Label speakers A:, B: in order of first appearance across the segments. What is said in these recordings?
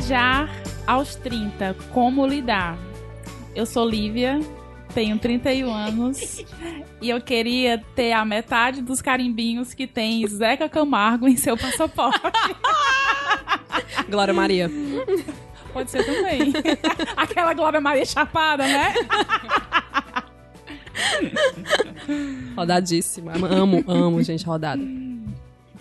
A: Viajar aos 30, como lidar? Eu sou Lívia, tenho 31 anos e eu queria ter a metade dos carimbinhos que tem Zeca Camargo em seu passaporte.
B: Glória Maria.
A: Pode ser também. Aquela Glória Maria chapada, né?
B: Rodadíssima. Amo, amo, gente, rodada.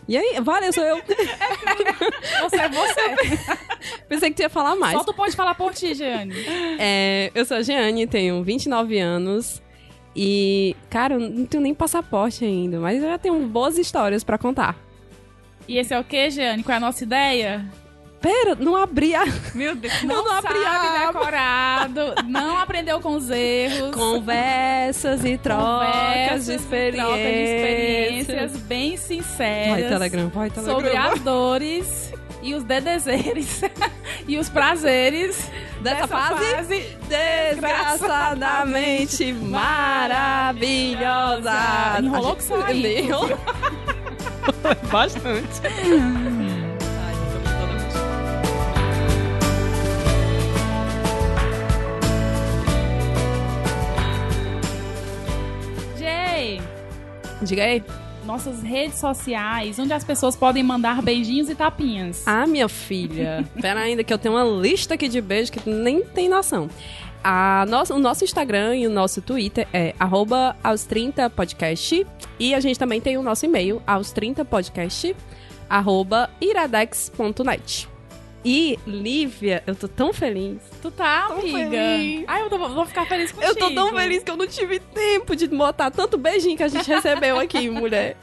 B: E aí, valeu, sou eu.
A: Você é você.
B: Pensei que tu ia falar mais.
A: Só tu pode falar por ti, Jeane.
B: É, eu sou a Jeane, tenho 29 anos. E, cara, eu não tenho nem passaporte ainda, mas eu já tenho boas histórias pra contar.
A: E esse é o que, Jeane? Qual é a nossa ideia?
B: Pera, não abri a.
A: Meu Deus, não,
B: Eu não abri a
A: decorado, não aprendeu com os erros.
B: Conversas e trocas
A: Conversas,
B: de experiências.
A: trocas de experiências bem
B: Vai,
A: sinceras
B: Telegram, vai, Telegram.
A: sobre as dores e os dedezeres e os prazeres
B: Dessa fase? Desgraçadamente maravilhosa.
A: Enrolou que.
B: Enrolou. Bastante. Diga aí.
A: nossas redes sociais, onde as pessoas podem mandar beijinhos e tapinhas.
B: Ah, minha filha. Pera ainda que eu tenho uma lista aqui de beijos que nem tem noção. A nossa, o nosso Instagram e o nosso Twitter é arroba aos 30 podcast. E a gente também tem o nosso e-mail, aos 30 podcast, arroba iradex.net. E, Lívia, eu tô tão feliz.
A: Tu tá,
B: Tão
A: amiga?
B: feliz.
A: Ai, eu tô- vou ficar feliz contigo.
B: Eu tô tão feliz que eu não tive tempo de botar tanto beijinho que a gente recebeu aqui, mulher.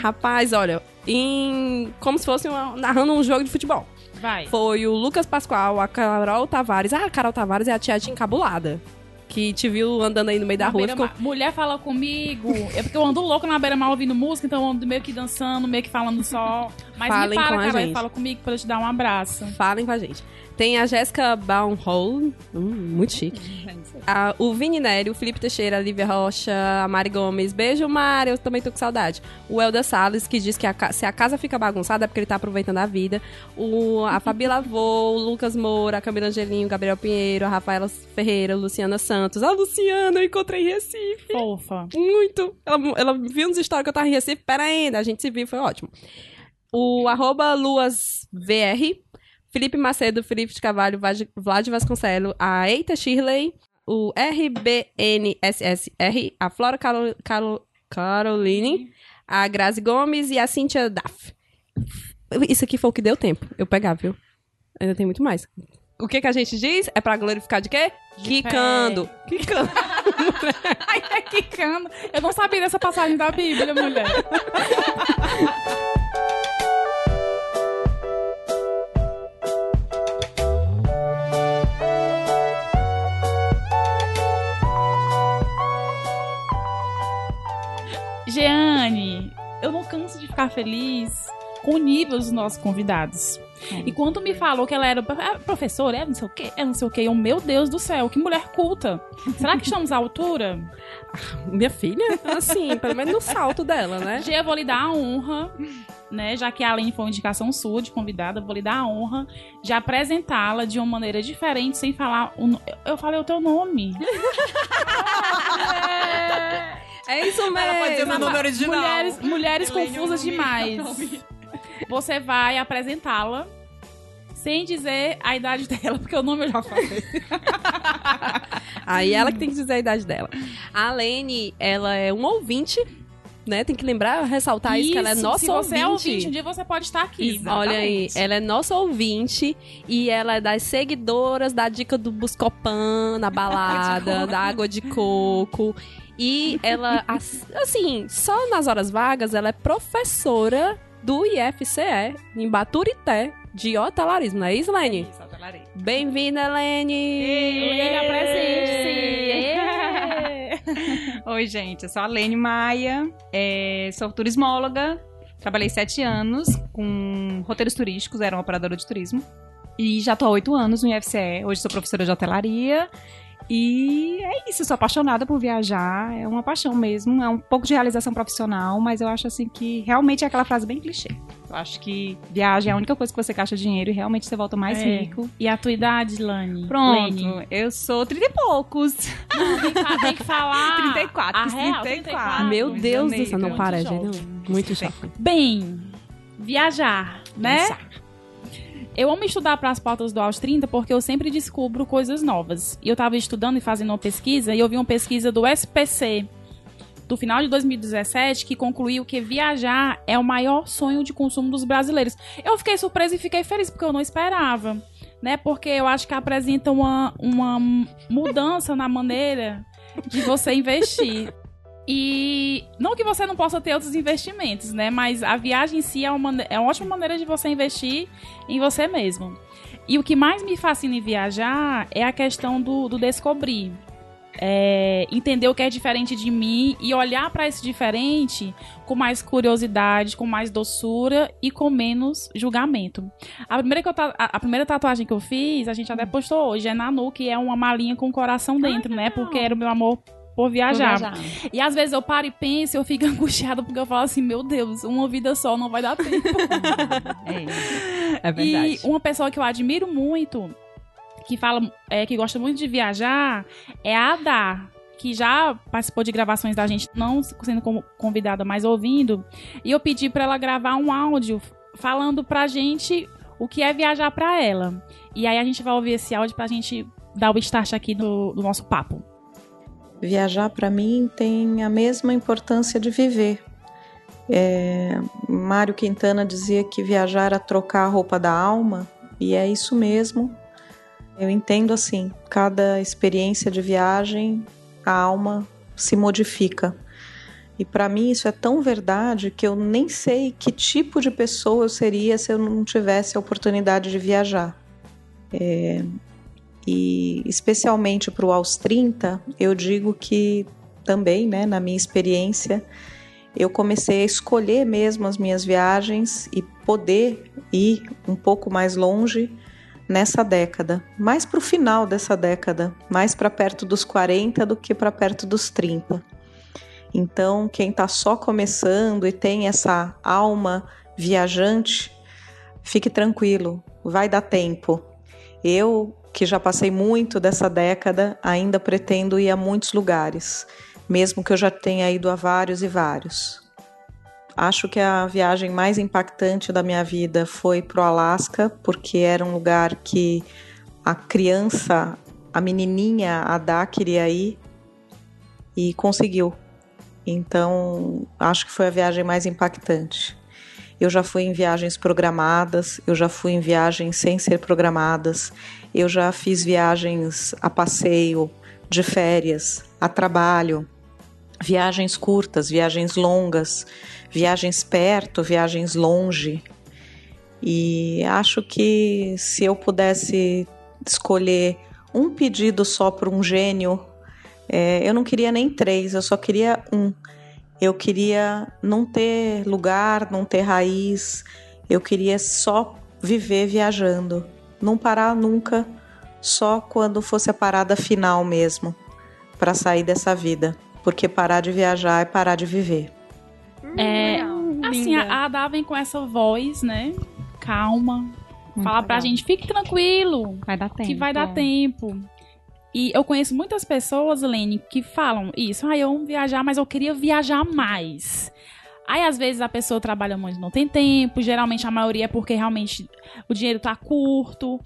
B: Rapaz, olha, em como se fosse uma- narrando um jogo de futebol.
A: Vai.
B: Foi o Lucas Pascoal, a Carol Tavares. Ah, a Carol Tavares é a tia encabulada. Que te viu andando aí no meio da
A: Na
B: rua. Ficou...
A: Mulher fala comigo. É porque eu ando louco na beira-mar ouvindo música, então eu ando meio que dançando, meio que falando só. Mas
B: Falem
A: me fala,
B: com a
A: Carol,
B: gente.
A: fala comigo pra eu te dar um abraço.
B: Falem com a gente. Tem a Jéssica Baumhol, hum, muito chique. A- o Vini Nery, o Felipe Teixeira, a Lívia Rocha, a Mari Gomes. Beijo, Mari, eu também tô com saudade. O Elda Salles, que diz que a se a casa fica bagunçada é porque ele tá aproveitando a vida. O, a Fabi Lavô, o Lucas Moura, a Camila Angelinho, o Gabriel Pinheiro, a Rafaela Ferreira, a Luciana Santos. A Luciana, eu encontrei em Recife.
A: Fofa.
B: Muito. Ela, ela viu nos stories que eu tava em Recife. Pera ainda, a gente se viu, foi ótimo. O arroba LuasVR, Felipe Macedo, Felipe de Carvalho, Vlad- Vasconcelo, a Eita Shirley, o RBNSSR, a Flora Caro, Caro- Caroline, a Grazi Gomes e a Cíntia Daff. Isso aqui foi o que deu tempo. Eu pegar, viu? Ainda tem muito mais. O que que a gente diz? É pra glorificar de quê? Quicando. Quicando.
A: Ai, é quicando. Eu não sabia dessa passagem da Bíblia, mulher. Jeane, eu não canso de ficar feliz com o nível dos nossos convidados. E quando me falou que ela era ah, professora, é não sei o quê, é não sei o quê, eu, meu Deus do céu, que mulher culta. Será que estamos à altura?
B: Minha filha? Assim, pelo menos no salto dela, né?
A: Gê, eu vou lhe dar a honra, né? Já que a Aline foi uma indicação sua de convidada, vou lhe dar a honra de apresentá-la de uma maneira diferente, sem falar. o Eu falei o teu nome.
B: É isso mesmo.
C: Ela pode dizer meu nome original.
A: Mulheres, mulheres confusas demais. Você vai apresentá-la sem dizer a idade dela, porque o nome eu já falei.
B: Aí ela que tem que dizer a idade dela. A Lene, ela é um ouvinte, né? Tem que lembrar, ressaltar isso, que ela é nossa
A: se você é
B: ouvinte.
A: ouvinte, um dia você pode estar aqui.
B: Olha aí, ela é nossa ouvinte e ela é das seguidoras da dica do Buscopan na balada, da água de coco. E ela, as- assim, só nas horas vagas, ela é professora do IFCE, em Baturité, de hotelarismo, não é isso, Lene? Bem-vinda, Lene!
A: Lene, apresente-se.
C: Oi, gente, eu sou a Lene Maia, é, sou turismóloga, trabalhei sete anos com roteiros turísticos, era uma operadora de turismo. E já tô há oito anos no IFCE, hoje sou professora de hotelaria. E é isso, sou apaixonada por viajar, é uma paixão mesmo, é um pouco de realização profissional, mas eu acho assim que realmente é aquela frase bem clichê. Eu acho que viagem é a única coisa que você gasta dinheiro e realmente você volta mais
A: É.
C: rico.
A: E a tua idade, Lani?
C: Pronto,
A: Lene?
C: eu sou 30 e poucos.
A: Não, tem, que, tem que falar.
C: 34,
A: A real,
C: 34.
B: Meu Deus do céu, não para, gente. Muito jovem.
A: Bem, viajar, né?
B: Pensar.
A: Eu amo estudar para as pautas do aos 30 porque eu sempre descubro coisas novas. E eu tava estudando e fazendo uma pesquisa e eu vi uma pesquisa do SPC do final de 2017 que concluiu que viajar é o maior sonho de consumo dos brasileiros. Eu fiquei surpresa e fiquei feliz porque eu não esperava, né? Porque eu acho que apresenta uma, uma mudança na maneira de você investir. E não que você não possa ter outros investimentos, né? Mas a viagem em si é uma, é uma ótima maneira de você investir em você mesmo. E o que mais me fascina em viajar é a questão do, do descobrir. É, entender o que é diferente de mim e olhar para esse diferente com mais curiosidade, com mais doçura e com menos julgamento. A primeira, que eu a, primeira tatuagem que eu fiz, a gente até postou hoje, é na nuca, que é uma malinha com coração dentro, né? Porque era o meu amor por viajar.
C: Vou viajar.
A: E às vezes eu paro e penso, eu fico angustiada porque eu falo assim, meu Deus, uma vida só não vai dar tempo.
C: É.
B: É verdade.
A: e uma pessoa que eu admiro muito, que fala, é, que gosta muito de viajar, é a Adá. Que já participou de gravações da gente, não sendo como convidada, mas ouvindo. E eu pedi pra ela gravar um áudio falando pra gente o que é viajar pra ela. E aí a gente vai ouvir esse áudio pra gente dar o start aqui do, do nosso papo.
D: Viajar para mim tem a mesma importância de viver. É, Mário Quintana dizia que viajar era trocar a roupa da alma, e é isso mesmo. Eu entendo assim: cada experiência de viagem, a alma se modifica. E para mim isso é tão verdade que eu nem sei que tipo de pessoa eu seria se eu não tivesse a oportunidade de viajar. É, e especialmente para o aos 30, eu digo que também, né, na minha experiência, eu comecei a escolher mesmo as minhas viagens e poder ir um pouco mais longe nessa década, mais para o final dessa década, mais para perto dos 40 do que para perto dos 30. Então, quem está só começando e tem essa alma viajante, fique tranquilo, vai dar tempo. Eu, que já passei muito dessa década, ainda pretendo ir a muitos lugares, mesmo que eu já tenha ido a vários e vários. Acho que a viagem mais impactante da minha vida foi para o Alasca, porque era um lugar que a criança, a menininha, a Dá, queria ir e conseguiu. Então, acho que foi a viagem mais impactante. Eu já fui em viagens programadas, eu já fui em viagens sem ser programadas, eu já fiz viagens a passeio, de férias, a trabalho, viagens curtas, viagens longas, viagens perto, viagens longe. E acho que se eu pudesse escolher um pedido só para um gênio, é, eu não queria nem três, eu só queria um. Eu queria não ter lugar, não ter raiz, eu queria só viver viajando, não parar nunca, só quando fosse a parada final mesmo, para sair dessa vida, porque parar de viajar é parar de viver.
A: É, assim, a Ada vem com essa voz, né? Calma.
C: Muito
A: Falar pra
C: legal.
A: gente, fique tranquilo,
C: Vai dar tempo.
A: que vai dar tempo. E eu conheço muitas pessoas, Lene, que falam isso. Ah, eu amo viajar, mas eu queria viajar mais. Aí, às vezes, a pessoa trabalha muito, não tem tempo. Geralmente, a maioria é porque realmente o dinheiro tá curto.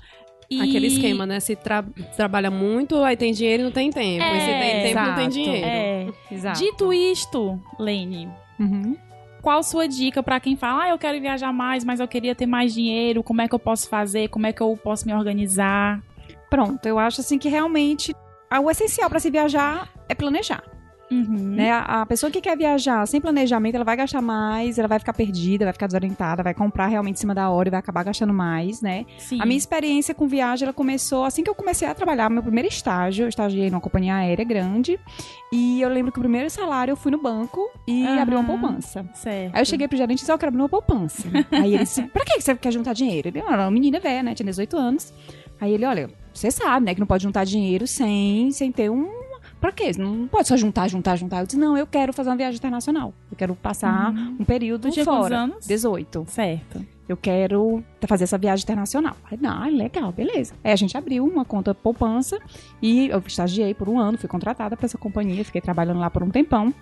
A: E...
B: Aquele esquema, né? Se tra- trabalha muito, aí tem dinheiro e não tem tempo. e se
A: É,
B: tem tempo, não tem
C: exato.
B: dinheiro.
A: É.
C: Exato.
A: Dito isto, Lene,
C: Uhum.
A: qual sua dica pra quem fala, ah, eu quero viajar mais, mas eu queria ter mais dinheiro, como é que eu posso fazer, como é que eu posso me organizar?
C: Pronto, eu acho assim que realmente ah, o essencial para se viajar é planejar.
A: Uhum.
C: Né? A a pessoa que quer viajar sem planejamento, ela vai gastar mais, ela vai ficar perdida, vai ficar desorientada, vai comprar realmente em cima da hora e vai acabar gastando mais, né?
A: Sim.
C: A minha experiência com viagem, ela começou assim que eu comecei a trabalhar, meu primeiro estágio, eu estagiei numa companhia aérea grande, e eu lembro que o primeiro salário eu fui no banco e
A: Aham.
C: abri uma poupança.
A: Certo.
C: Aí eu cheguei pro gerente e disse, "Ó, eu quero abrir uma poupança. Aí ele disse, pra que você quer juntar dinheiro? Ele, era uma menina velha, né, tinha 18 anos. Aí ele, olha, você sabe, né, que não pode juntar dinheiro sem, sem ter um
E: pra quê? Não pode só juntar, juntar, juntar. Eu disse, não, eu quero fazer uma viagem internacional. Eu quero passar um período
A: quantos
E: fora.
A: anos?
E: 18.
A: Certo.
E: Eu quero fazer essa viagem internacional. Aí, ah, legal, beleza. Aí a gente abriu uma conta poupança e eu estagiei por um ano, fui contratada para essa companhia, fiquei trabalhando lá por um tempão.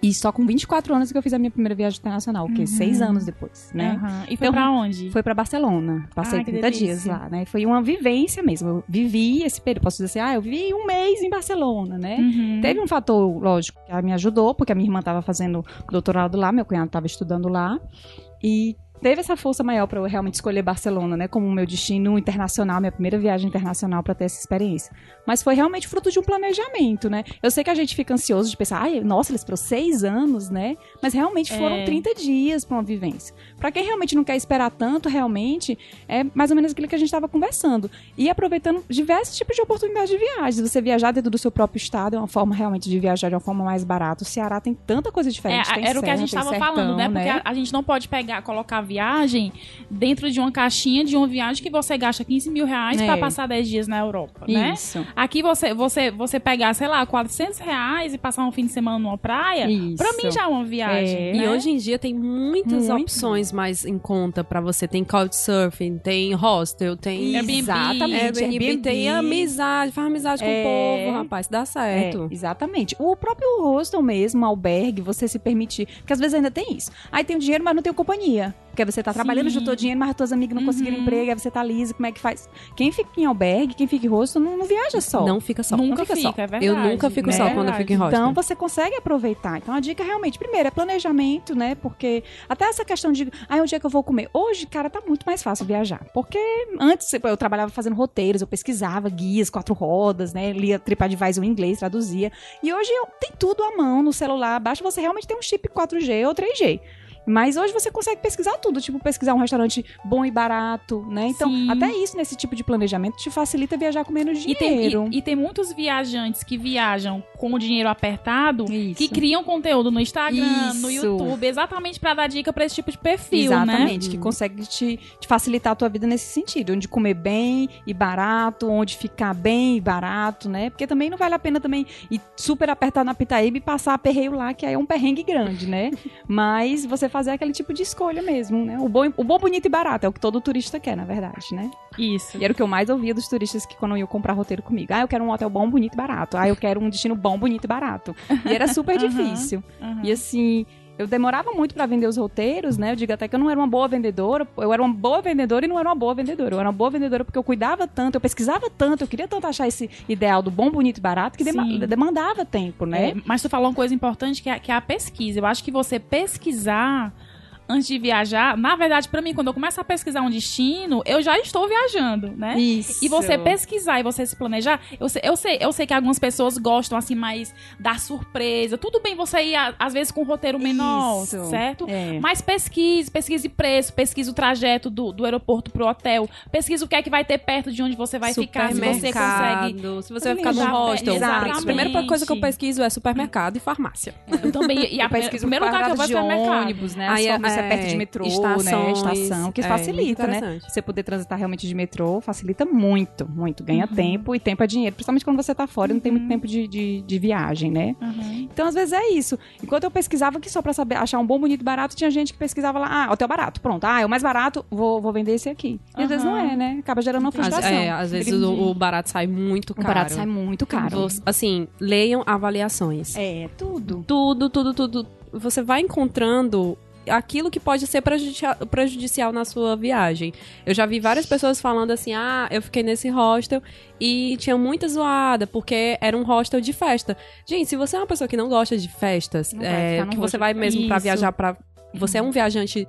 E: E só com 24 anos que eu fiz a minha primeira viagem internacional, o quê? Seis anos depois, né?
A: Aham. E foi
E: Então,
A: pra onde?
E: Foi pra Barcelona. Passei
A: Ah, que
E: 30 dias lá, né? Foi uma vivência mesmo. Eu vivi esse período. Posso dizer assim, ah, eu vivi um mês em Barcelona, né?
A: Uhum.
E: Teve um fator, lógico, que me ajudou, porque a minha irmã estava fazendo doutorado lá, meu cunhado estava estudando lá. E teve essa força maior para eu realmente escolher Barcelona, né, como meu destino internacional, minha primeira viagem internacional para ter essa experiência. Mas foi realmente fruto de um planejamento, né? Eu sei que a gente fica ansioso de pensar, ai, nossa, eles foram seis anos, né? Mas realmente foram
A: É.
E: 30 dias para uma vivência. Para quem realmente não quer esperar tanto, realmente, é mais ou menos aquilo que a gente estava conversando. E aproveitando diversos tipos de oportunidades de viagem. Você viajar dentro do seu próprio estado é uma forma realmente de viajar de uma forma mais barata. O Ceará tem tanta coisa diferente.
A: É,
E: tem
A: era o que a gente estava falando, né? Porque a, a gente não pode pegar, colocar viagem dentro de uma caixinha de uma viagem que você gasta 15 mil reais
E: É.
A: pra passar 10 dias na Europa, né?
E: Isso.
A: Aqui você, você, você pegar, sei lá, 400 reais e passar um fim de semana numa praia,
E: Isso.
A: pra mim já é uma viagem.
E: É.
B: E
A: né?
B: hoje em dia tem muitas
E: Muito.
B: opções mais em conta pra você. Tem couchsurfing, tem hostel, tem
A: Airbnb.
E: Exatamente.
B: Airbnb,
E: Airbnb.
B: tem amizade, faz amizade com
E: É.
B: o povo, rapaz, dá certo.
E: É, exatamente. O próprio hostel mesmo, albergue, você se permitir. Porque às vezes ainda tem isso. Aí tem o dinheiro, mas não tem companhia. Porque você tá trabalhando, juntou dinheiro, mas tuas amigas não conseguiram
A: Uhum.
E: emprego, aí você tá lisa, como é que faz? Quem fica em albergue, quem fica em hostel, não, não viaja só.
B: Não fica só.
A: Nunca
E: não fica
A: fica,
E: só.
A: é verdade.
B: Eu nunca fico
A: É
B: só quando eu fico em hostel.
E: Então você consegue aproveitar. Então a dica realmente, primeiro, é planejamento, né? Porque até essa questão de, ah, onde é que eu vou comer? Hoje, cara, tá muito mais fácil viajar. Porque antes eu trabalhava fazendo roteiros, eu pesquisava guias, quatro rodas, né? Lia TripAdvisor em inglês, traduzia. E hoje eu, tem tudo à mão no celular. Basta você realmente ter um chip 4G ou 3G. Mas hoje você consegue pesquisar tudo, tipo pesquisar um restaurante bom e barato, né? Então,
A: Sim.
E: até isso nesse tipo de planejamento te facilita viajar com menos
A: E tem,
E: dinheiro.
A: e, e tem muitos viajantes que viajam com o dinheiro apertado
E: Isso.
A: que criam conteúdo no Instagram, no
E: Isso.
A: YouTube, exatamente pra dar dica pra esse tipo de perfil,
E: Exatamente,
A: né?
E: que consegue te, te facilitar a tua vida nesse sentido, onde comer bem e barato, onde ficar bem e barato, né? Porque também não vale a pena também ir super apertar na Pitaíba e passar aperreio lá, que aí é um perrengue grande, né? Mas você fazer aquele tipo de escolha mesmo, né? O bom, o bom, bonito e barato é o que todo turista quer, na verdade, né?
A: Isso.
E: E era o que eu mais ouvia dos turistas que quando iam comprar roteiro comigo. Ah, eu quero um hotel bom, bonito e barato. Ah, eu quero um destino bom, bonito e barato. E era super difícil.
A: Aham.
E: E assim, eu demorava muito pra vender os roteiros, né? Eu digo até que eu não era uma boa vendedora. Eu era uma boa vendedora e não era uma boa vendedora. Eu era uma boa vendedora porque eu cuidava tanto, eu pesquisava tanto, eu queria tanto achar esse ideal do bom, bonito e barato que
A: Sim.
E: demandava tempo, né?
A: É, mas tu falou uma coisa importante que é, que é a pesquisa. Eu acho que você pesquisar antes de viajar, na verdade, pra mim, quando eu começo a pesquisar um destino, eu já estou viajando, né?
E: Isso.
A: E você pesquisar e você se planejar, eu sei, eu sei, eu sei que algumas pessoas gostam assim mais da surpresa. Tudo bem você ir às vezes com um roteiro menor,
E: Isso.
A: certo?
E: É.
A: Mas pesquise, pesquise preço, pesquise o trajeto do, do aeroporto pro hotel, pesquise o que é que vai ter perto de onde você vai ficar, se você consegue.
B: Se você vai ficar no
A: Exatamente.
B: hostel.
A: Exatamente.
B: A primeira coisa que eu pesquiso é supermercado e farmácia.
A: Eu também. E a
E: Eu pesquiso
A: primeiro lugar que eu vou é supermercado.
E: ônibus, né?
B: Aí,
E: Você é perto de metrô, né?
B: estações,
E: Estação, que
B: é,
E: facilita, né? Você poder transitar realmente de metrô facilita muito, muito. Ganha
A: Uhum.
E: tempo e tempo é dinheiro. Principalmente quando você tá fora e não tem muito tempo de, de, de viagem, né?
A: Uhum.
E: Então, às vezes é isso. Enquanto eu pesquisava aqui só pra saber achar um bom, bonito e barato, tinha gente que pesquisava lá, ah, hotel barato, pronto. Ah, é o mais barato, vou, vou vender esse aqui. E às vezes não é, né? Acaba gerando uma frustração.
B: é, às vezes o, o barato sai muito
E: o
B: caro.
E: barato sai muito caro.
B: Assim, leiam avaliações.
E: É, tudo.
B: Tudo, tudo, tudo. Você vai encontrando aquilo que pode ser prejudicia- prejudicial na sua viagem. Eu já vi várias pessoas falando assim: ah, eu fiquei nesse hostel e tinha muita zoada, porque era um hostel de festa. Gente, se você é uma pessoa que não gosta de festas, é, que você vai mesmo
A: Isso.
B: viajar pra. Você é um viajante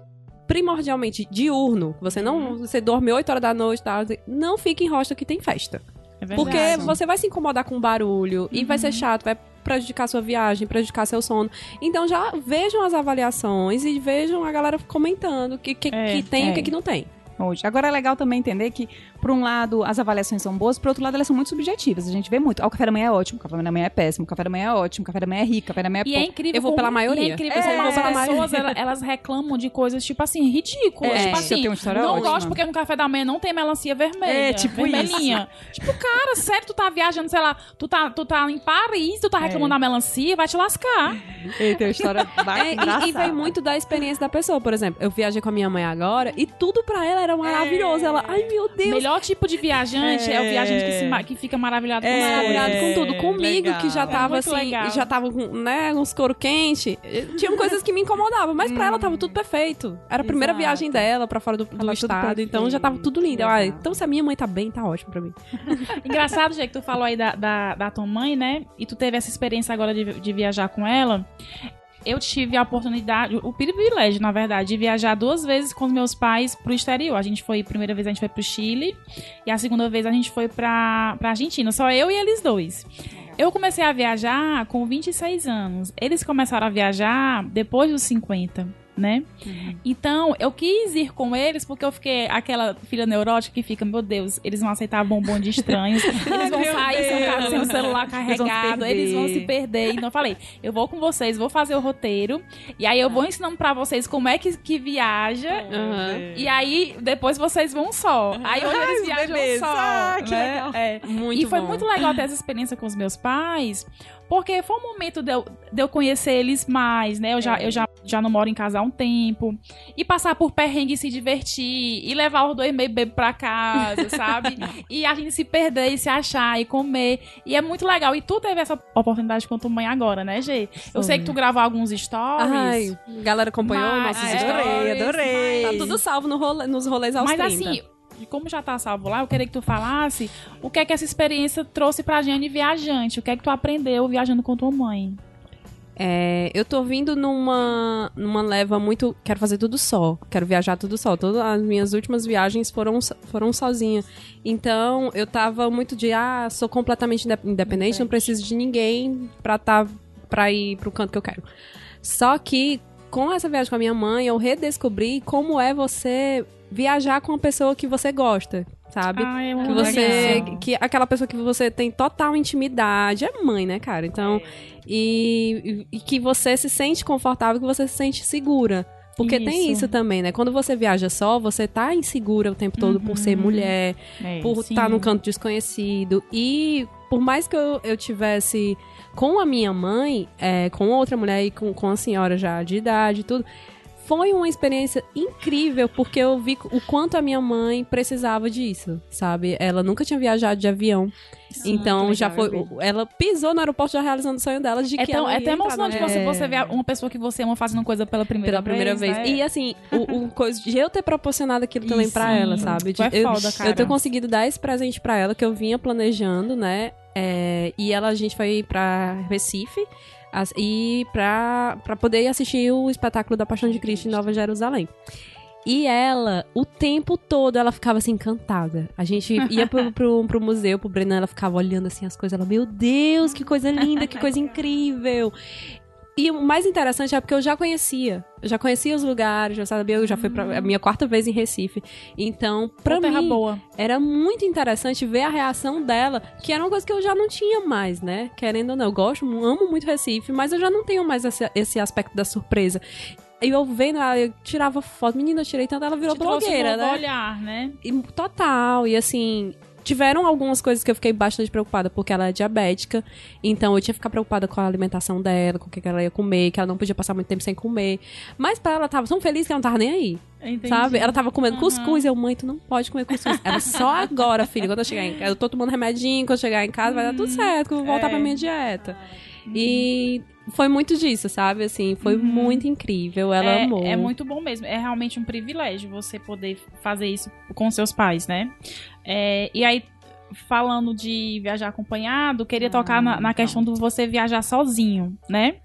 B: primordialmente diurno, você não, você dorme 8 horas da noite, tá? não fique em hostel que tem festa.
A: É
B: Porque
A: verdade.
B: você vai se incomodar com barulho e vai
E: Uhum.
B: ser chato, vai prejudicar sua viagem, prejudicar seu sono. Então já vejam as avaliações e vejam a galera comentando o que, que,
A: É,
B: que tem e o
E: é.
B: que, que não tem.
E: hoje. Agora é legal também entender que
C: por um lado, as avaliações são boas, por outro lado, elas são muito subjetivas. A gente vê muito. Ah, o café da manhã é ótimo, o café da manhã é péssimo, o café da manhã é ótimo, o café da manhã é rico, o café da manhã é
A: E
C: pouco.
A: é incrível
B: Eu vou
A: como-
B: pela maioria.
A: E é incrível
C: É,
A: como
C: eu
A: as
C: vou pela
A: pessoas, ela- elas reclamam de coisas, tipo assim, ridículas.
C: É,
A: tipo
C: eu
A: assim,
C: tenho uma história
A: não
C: ótima.
A: gosto porque no café da manhã não tem melancia vermelha.
C: É, tipo
A: vermelhinha. Tipo, cara, sério, tu tá viajando, sei lá, tu tá, tu tá em Paris, tu tá reclamando da melancia, vai te lascar.
C: Eu tenho uma história
B: É, e, e vem muito da experiência da pessoa, por exemplo. Eu viajei com a minha mãe agora e tudo pra ela era maravilhoso. Ela, ai meu Deus,
A: melhor tipo de viajante é, o viajante que, se ma- que fica maravilhado com
C: É.
B: maravilhado com tudo. Comigo,
C: legal.
B: que já
A: É
B: tava assim,
A: legal.
B: já tava com, né, uns couro quente. eh, Tinham coisas que me incomodavam, mas pra ela tava tudo perfeito. Era a primeira
C: Exato.
B: viagem dela pra fora do, do estado, então já tava tudo lindo. Eu, ah, então se a minha mãe tá bem, tá ótimo pra mim.
A: Engraçado, gente, que tu falou aí da, da, da tua mãe, né? E tu teve essa experiência agora de, de viajar com ela. Eu tive a oportunidade, o privilégio, na verdade, de viajar duas vezes com os meus pais pro exterior. A gente foi, a primeira vez a gente foi pro Chile e a segunda vez a gente foi pra, pra Argentina. Só eu e eles dois. Eu comecei a viajar com 26 anos. Eles começaram a viajar depois dos 50, né? Então, eu quis ir com eles porque eu fiquei aquela filha neurótica que fica, meu Deus, eles vão aceitar bombom de estranhos, eles vão sair sem, sem o celular
C: Eles vão
A: carregado, eles vão se perder. Então, eu falei, eu vou com vocês, vou fazer o roteiro, e aí eu vou ensinando pra vocês como é que, que viaja.
B: Aham.
A: E aí, depois vocês vão só. Aí hoje eles viajam só.
C: Ah, que
A: né?
C: legal.
A: É.
B: Muito
A: e foi
B: bom.
A: muito legal ter essa experiência com os meus pais, porque foi um momento de eu, de eu conhecer eles mais, né? Eu, já, eu já, já não moro em casa há um tempo. E passar por perrengue e se divertir, e levar os dois meio bebê pra casa, sabe? e a gente se perder e se achar e comer. E é muito legal. E tu teve essa oportunidade com tua mãe agora, né, Gê? Eu sei que tu gravou alguns stories.
B: Ai, a galera acompanhou
A: Mas-
B: nossos
A: é,
B: stories.
C: Adorei, adorei.
B: Tá tudo salvo no role- nos rolês aos
A: Mas
B: 30.
A: assim, como já tá salvo lá, eu queria que tu falasse o que é que essa experiência trouxe pra Jane viajante. O que é que tu aprendeu viajando com tua mãe?
B: É, eu tô vindo numa, numa leva muito. Quero fazer tudo só. Quero viajar tudo só. Todas as minhas últimas viagens foram, foram sozinha. Então, eu tava muito de, ah, sou completamente inde- independente, não preciso de ninguém pra, tá, pra ir pro canto que eu quero. Só que, com essa viagem com a minha mãe, eu redescobri como é você viajar com uma pessoa que você gosta, sabe?
A: Ah, é
B: que você
A: legal.
B: que aquela pessoa que você tem total intimidade é mãe né cara? Então e, e que você se sente confortável que você se sente segura. Porque tem
A: Isso.
B: isso também né? Quando você viaja só você tá insegura o tempo todo por ser mulher
A: É,
B: por estar num canto desconhecido. E por mais que eu, eu tivesse com a minha mãe é, com outra mulher e com, com a senhora já de idade e tudo foi uma experiência incrível, porque eu vi o quanto a minha mãe precisava disso, sabe? Ela nunca tinha viajado de avião. então já foi. Ela pisou no aeroporto já realizando o sonho dela de
A: É
B: que
A: tão,
B: ela
A: é tão emocionante você,
B: É.
A: você ver uma pessoa que você ama fazendo coisa pela primeira
B: Pela primeira vez.
A: né?
B: E assim, o, o coisa de eu ter proporcionado aquilo também
A: Isso.
B: pra ela, sabe? De,
A: é
B: eu,
A: foda, cara.
B: eu ter conseguido dar esse presente pra ela que eu vinha planejando, né? É, e ela, a gente foi pra Recife e pra poder assistir o espetáculo da Paixão de Cristo em Nova Jerusalém. E ela, o tempo todo, ela ficava assim, encantada. A gente ia pro, pro, pro museu, pro Brenan, ela ficava olhando assim as coisas. Ela, meu Deus, que coisa linda, que coisa incrível. E o mais interessante é porque eu já conhecia. Eu já conhecia os lugares, já sabia, eu já fui pra a minha quarta vez em Recife. Então, pra mim,
A: boa.
B: era muito interessante ver a reação dela, que era uma coisa que eu já não tinha mais, né? Querendo ou não, eu gosto, amo muito Recife, mas eu já não tenho mais esse, esse aspecto da surpresa. E eu vendo ela, eu tirava foto, menina, eu tirei tanto, ela virou
A: Te um
B: blogueira,
A: novo
B: né?
A: olhar, né?
B: E total, e assim, tiveram algumas coisas que eu fiquei bastante preocupada, porque ela é diabética, então eu tinha que ficar preocupada com a alimentação dela, com o que ela ia comer, que ela não podia passar muito tempo sem comer. Mas pra ela, ela tava tão feliz que ela não tava nem aí,
A: Entendi.
B: sabe? Ela tava comendo
A: Uhum.
B: cuscuz, eu, mãe, tu não pode comer cuscuz. Ela, só agora, filho, quando eu chegar em casa, eu tô tomando remedinho, quando eu chegar em casa vai dar tudo certo, que eu vou voltar
A: É.
B: pra minha dieta. E foi muito disso, sabe? Assim, foi muito incrível, ela
A: é,
B: amou.
A: é muito bom mesmo. É realmente um privilégio você poder fazer isso com seus pais, né? É, e aí, falando de viajar acompanhado, queria tocar na, na questão do você viajar sozinho, né?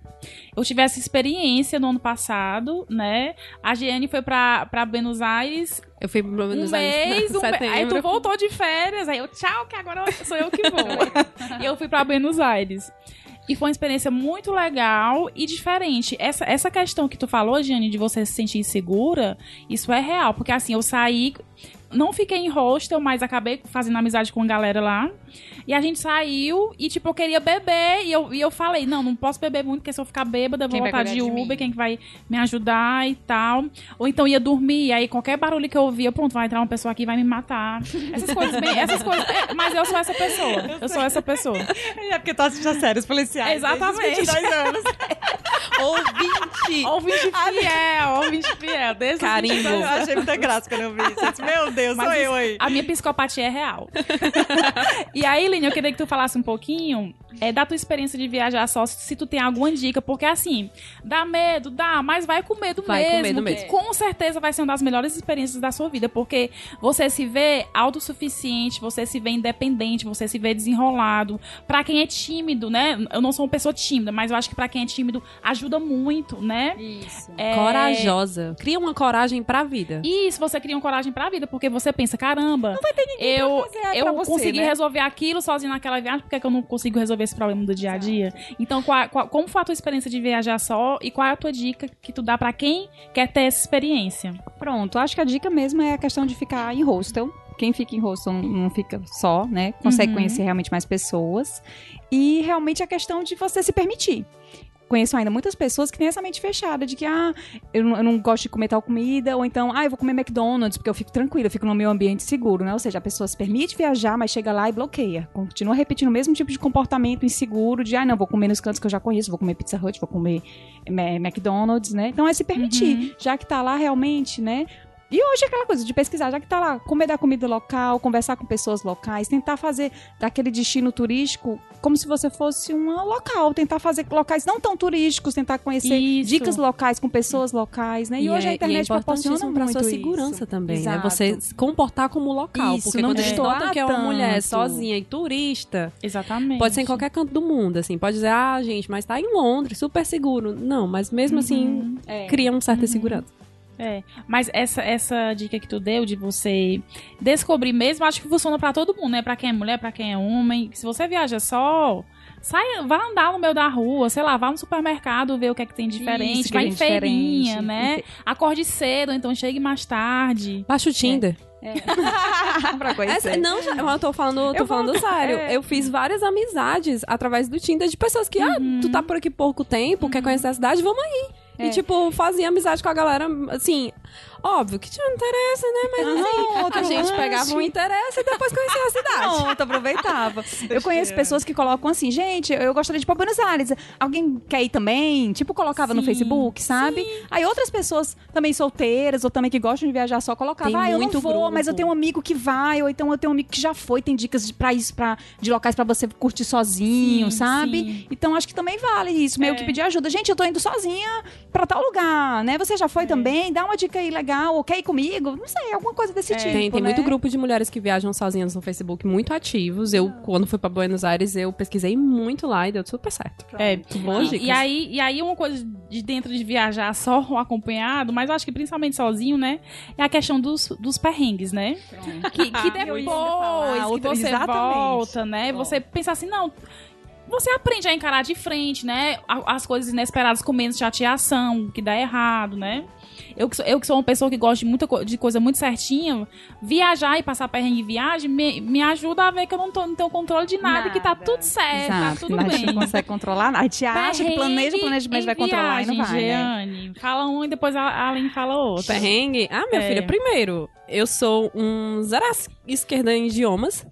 A: Eu tive essa experiência no ano passado, né? A Giane foi pra, pra Buenos Aires
B: Eu fui
A: um
B: Buenos Aires
A: mês, um mês. Aí tu
B: setembro.
A: voltou de férias, aí eu, tchau, que agora sou eu que vou. e eu fui pra Buenos Aires. E foi uma experiência muito legal e diferente. Essa, essa questão que tu falou, Jane, de você se sentir insegura, isso é real. Porque assim, eu saí. Não fiquei em hostel, mas acabei fazendo amizade com a galera lá. E a gente saiu e, tipo, eu queria beber. E eu, e eu falei, não, não posso beber muito, porque se eu ficar bêbada, eu vou
E: Quem
A: voltar de
E: de
A: Uber,
E: mim?
A: quem que vai me ajudar e tal. Ou então ia dormir, e aí qualquer barulho que eu ouvia, pronto, vai entrar uma pessoa aqui e vai me matar. Essas coisas bem, essas coisas. é, mas eu sou essa pessoa. Eu sou essa pessoa.
F: É porque tu assiste as séries policiais.
A: Exatamente.
F: desde os 22 anos.
B: Ouvinte!
A: Ouvinte fiel, ouvinte fiel. Desde
B: Carimbo.
A: 22
F: Eu achei muita graça quando eu vi isso. Eu Meu Deus,
A: Mas
F: sou eu aí.
A: A minha psicopatia é real. e aí, Lini, eu queria que tu falasse um pouquinho é, da tua experiência de viajar só, se tu tem alguma dica, porque assim, dá medo, dá, mas vai com medo
B: Vai com
A: mesmo.
B: medo
A: que
B: mesmo.
A: Com certeza vai ser uma das melhores experiências da sua vida, porque você se vê autossuficiente, você se vê independente, você se vê desenrolado. Pra quem é tímido, né? Eu não sou uma pessoa tímida, mas eu acho que pra quem é tímido ajuda muito, né?
E: Isso.
A: É,
B: Corajosa. Cria uma coragem pra vida.
A: e isso você cria uma coragem pra vida, porque você pensa, caramba, eu,
F: pra
A: eu
F: você,
A: consegui
F: né?
A: resolver aquilo sozinho naquela viagem, por que que eu não consigo resolver esse problema do dia a dia? Então, qual- qual- como foi a tua experiência de viajar só e qual é a tua dica que tu dá pra quem quer ter essa experiência?
E: Pronto, acho que a dica mesmo é a questão de ficar em hostel. Quem fica em hostel não- não fica só, né? Consegue
A: Uhum.
E: conhecer realmente mais pessoas. E realmente a questão de você se permitir. Conheço ainda muitas pessoas que têm essa mente fechada de que, ah, eu não, eu não gosto de comer tal comida, ou então, ah, eu vou comer McDonald's porque eu fico tranquila, eu fico no meu ambiente seguro, né? Ou seja, a pessoa se permite viajar, mas chega lá e bloqueia. Continua repetindo o mesmo tipo de comportamento inseguro de, ah, não, vou comer nos cantos que eu já conheço, vou comer Pizza Hut, vou comer eh, McDonald's, né? Então é se permitir,
A: Uhum.
E: já que tá lá realmente, né? E hoje é aquela coisa de pesquisar, já que tá lá, comer da comida local, conversar com pessoas locais, tentar fazer daquele destino turístico como se você fosse uma local, tentar fazer locais não tão turísticos, tentar conhecer
A: Isso.
E: dicas locais com pessoas locais, né? E, hoje
B: é,
E: a internet
B: e é
E: proporciona muito
B: sua
E: isso.
B: segurança também,
E: Exato.
B: né? Você se comportar como local.
E: Isso,
B: porque
E: não
B: quando notam que é uma mulher sozinha e turista,
A: Exatamente.
B: pode ser em qualquer canto do mundo, assim. Pode dizer, ah, gente, mas tá em Londres, super seguro. Não, mas mesmo assim,
E: É.
B: cria uma certa segurança.
A: É, mas essa, essa dica que tu deu de você descobrir mesmo, acho que funciona pra todo mundo, né? Pra quem é mulher, pra quem é homem. Se você viaja só, sai, vá andar no meio da rua, sei lá, vá no supermercado ver o que é que tem diferente,
E: Isso, que
A: vai em feirinha,
E: diferente.
A: né? Acorde cedo, então chegue mais tarde.
B: Baixa o Tinder.
E: pra conhecer.
B: Essa- não, já- eu tô falando, tô
E: Eu
B: falando
E: vou-
B: sério.
E: é.
B: Eu fiz várias amizades através do Tinder de pessoas que, ah, tu tá por aqui pouco tempo, quer conhecer a cidade, vamos aí.
E: É.
B: E, tipo, fazia amizade com a galera, assim, óbvio que tinha um interesse, né? Mas, assim,
E: outro
B: a gente
E: lanche.
B: pegava um interesse e depois conhecia a cidade.
E: Pronto, aproveitava. Eu conheço pessoas que colocam assim, gente, eu gostaria de ir pra Buenos Aires. Alguém quer ir também? Tipo, colocava no
A: Sim,
E: Facebook, sabe? Aí outras pessoas também solteiras ou também que gostam de viajar só colocavam,
B: Tem
E: ah, eu não vou,
B: grupo.
E: mas eu tenho um amigo que vai, ou então eu tenho um amigo que já foi, tem dicas de, pra isso, pra, de locais pra você curtir sozinho,
A: Sim,
E: sabe?
A: sim.
E: Então acho que também vale isso, meio
A: É.
E: que pedir ajuda. Gente, eu tô indo sozinha pra tal lugar, né? Você já
B: É.
E: foi também? Dá uma dica aí legal, ou quer ir comigo? Não sei, alguma coisa desse tipo,
B: Tem, tem
E: né?
B: muito grupo de mulheres que viajam sozinhas no Facebook, muito ativos. Eu, quando fui pra Buenos Aires, eu pesquisei muito lá e deu super certo.
A: É,
B: Boas
A: e,
B: dicas.
A: e aí, e aí uma coisa de dentro de viajar só acompanhado, mas eu acho que principalmente sozinho, né? É a questão dos, dos perrengues, né? Que, que
E: ia
A: depois
E: falar,
A: que
E: outra-
A: você
E: exatamente.
A: volta, né?
E: Bom.
A: Você pensa assim, não. Você aprende a encarar de frente, né? As coisas inesperadas com menos chateação, que dá errado, né? Eu que, sou, eu que sou uma pessoa que gosta de, muita, de coisa muito certinha, viajar e passar perrengue em viagem me, me ajuda a ver que eu não, tô, não tenho controle de nada, e que tá
E: Nada.
A: tudo certo, tá
E: Exato,
A: tudo
E: que a gente
A: bem.
E: não consegue controlar nada. A gente acha que planeja, planeja, mas vai controlar e não
A: viagem,
E: vai, né?
A: Jeane. Fala um e depois a Aline fala outro.
B: Perrengue? Ah, minha
A: É.
B: filha, primeiro, eu sou um zero esquerda em idiomas.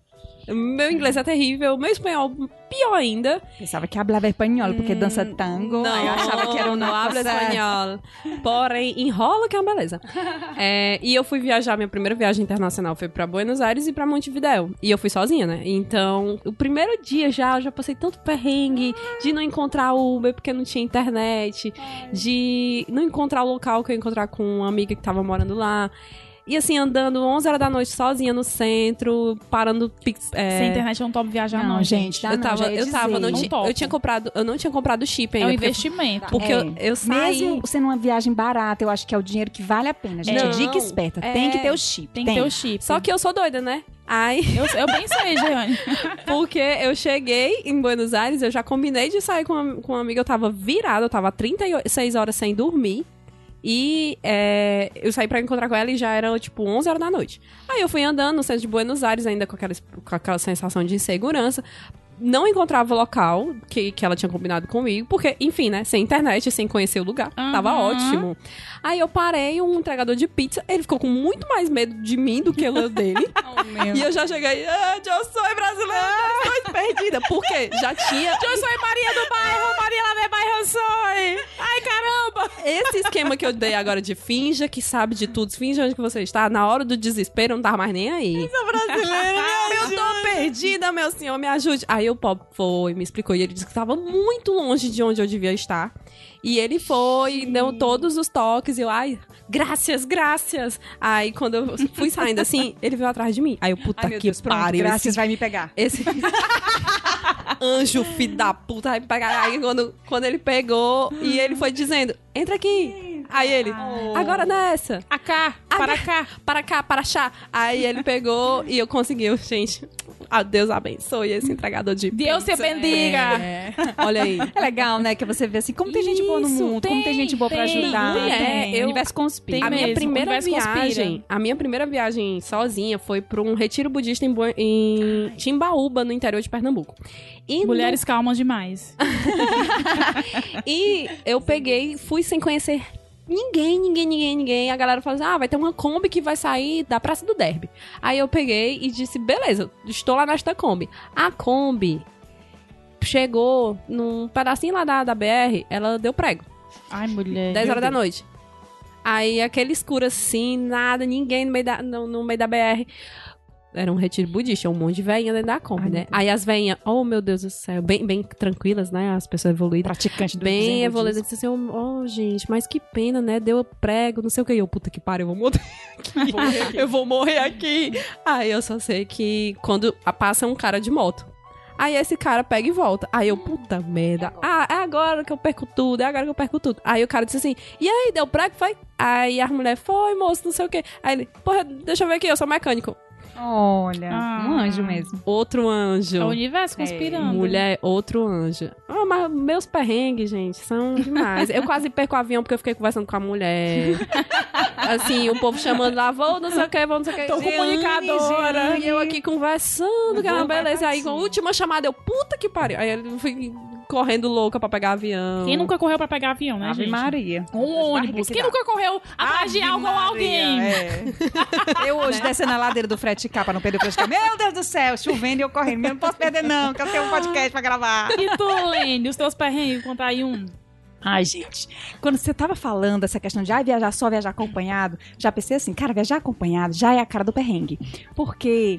B: Meu inglês é terrível, meu espanhol pior ainda.
E: Pensava que hablava espanhol, porque dança tango.
B: Não,
E: eu achava que era um
B: não habla espanhol. Porém, enrola que é uma beleza. É, e eu fui viajar, minha primeira viagem internacional foi pra Buenos Aires e pra Montevidéu. E eu fui sozinha, né? Então, o primeiro dia já, eu já passei tanto perrengue de não encontrar Uber porque não tinha internet, de não encontrar o local que eu ia encontrar com uma amiga que tava morando lá. E assim, andando 11 horas da noite sozinha no centro, parando... pix- é,
A: Sem internet eu não topo viajar, não,
E: Não, gente, tá
B: eu
E: não,
B: tava, eu tava, não eu tinha comprado, eu não tinha comprado chip
A: É
B: ainda.
A: um
B: porque-
A: investimento.
B: Porque
E: É.
B: eu, eu saí...
E: Mesmo sendo uma viagem barata, eu acho que é o dinheiro que vale a pena. Gente,
B: Não,
E: dica esperta.
B: é.
E: Tem que ter o chip.
A: Tem que ter o chip.
B: Só que eu sou doida, né? Aí,
A: Eu, eu bem sei, Jeane.
B: porque eu cheguei em Buenos Aires, eu já combinei de sair com uma, com uma amiga, eu tava virada, eu tava 36 horas sem dormir. E é, eu saí pra encontrar com ela e já era, tipo, 11 horas da noite. Aí eu fui andando no centro de Buenos Aires, ainda com aquela, com aquela sensação de insegurança. Não encontrava o local que, que ela tinha combinado comigo, porque, enfim, né? Sem internet, sem conhecer o lugar. Tava
A: Aham.
B: ótimo. Aí eu parei, um entregador de pizza, ele ficou com muito mais medo de mim do que eu dele.
E: meu.
B: E eu já cheguei, ah, eu sou brasileira, eu estou perdida. Por quê? Já tinha.
A: Eu sou Maria do bairro, Maria lá do bairro eu sou. Ai, caramba.
B: Esse esquema que eu dei agora de finja que sabe de tudo, finja onde que você está, na hora do desespero, eu não tava mais nem aí.
G: Sou brasileira,
B: Eu tô perdida, meu senhor, me ajude. Aí o Pop foi, me explicou, e ele disse que tava muito longe de onde eu devia estar. E ele foi, deu todos os toques, e eu, ai, graças, graças. Aí quando eu fui saindo assim, ele veio atrás de mim. Aí eu, puta
G: Ai,
B: que
G: Deus,
B: pariu.
G: graças
B: esse-
G: vai me pegar.
B: esse anjo filho da puta vai me pegar. Aí quando, quando ele pegou e ele foi dizendo, entra aqui. Aí ele, agora nessa.
A: A cá, para cá.
B: Para cá, para chá. Aí ele pegou e eu consegui. Gente, ah, Deus abençoe esse entregador de
A: Deus te
B: pizza.
A: bendiga.
B: É. Olha aí.
E: É legal, né? Que você vê assim, como tem gente boa no mundo, como tem
A: tem,
E: gente boa pra
A: tem.
E: ajudar.
B: Mulher,
E: tem.
B: eu-
E: O universo conspira.
A: Tem
B: a minha
A: mesmo,
B: primeira
A: o universo conspira.
B: viagem, a minha primeira viagem sozinha foi para um retiro budista em, em Timbaúba, no interior de Pernambuco. E no-
A: Mulheres calmas demais.
B: E eu peguei, fui sem conhecer ninguém, ninguém, ninguém, ninguém. A galera falou assim: ah, vai ter uma Kombi que vai sair da Praça do Derby. Aí eu peguei e disse: beleza, estou lá nesta Kombi. A Kombi chegou num pedacinho lá da, da BR, ela deu prego.
A: Ai, mulher.
B: 10 horas da noite. Aí aquele escuro assim, nada, ninguém no meio da, no, no meio da BR. Era um retiro budista, um monte de veinha dentro da Kombi, né? Aí as veinhas, oh meu Deus do céu, bem, bem tranquilas, né? As pessoas evoluídas
E: Praticante do
B: bem
E: Zen
B: evoluída.
E: budismo.
B: Disse assim, oh, gente, mas que pena, né? Deu prego, não sei o que. E Eu, puta que pariu, eu vou morrer aqui. eu vou morrer aqui. Aí eu só sei que quando passa um cara de moto. Aí esse cara pega e volta. Aí eu, puta merda. Ah, é agora que eu perco tudo, é agora que eu perco tudo. Aí o cara disse assim, e aí, deu prego? Foi? Aí a mulher, foi, moço, não sei o que. Aí ele, porra, deixa eu ver aqui, eu sou mecânico.
E: Olha,
A: Ah.
E: um anjo mesmo.
B: Outro anjo.
A: É o universo conspirando.
B: Mulher, outro anjo. Ah, mas meus perrengues, gente, são demais. Eu quase perco o avião porque eu fiquei conversando com a mulher. assim, o povo chamando lá, vou não sei o que, vou não sei o que.
A: Tô comunicadora.
B: E eu aqui conversando, que era uma beleza. Aí, com a última chamada, eu, puta que pariu. Aí eu fui correndo louca pra pegar avião.
A: Quem nunca correu pra pegar avião, né,
E: Ave
A: gente?
E: Maria.
A: Um ônibus.
G: que
A: Quem
G: dá.
A: nunca correu atrás de
G: Ave
A: algo ou alguém?
G: é.
E: Eu hoje descendo a ladeira do frete cá pra não perder o frete. Meu Deus do céu, chovendo e eu correndo. Eu não posso perder não, que eu tenho um podcast pra gravar.
A: E tu, Lene, os teus perrengues, conta aí um.
E: Ai, gente, quando você tava falando essa questão de ah, viajar só, viajar acompanhado, já pensei assim, cara, viajar acompanhado já é a cara do perrengue. Porque,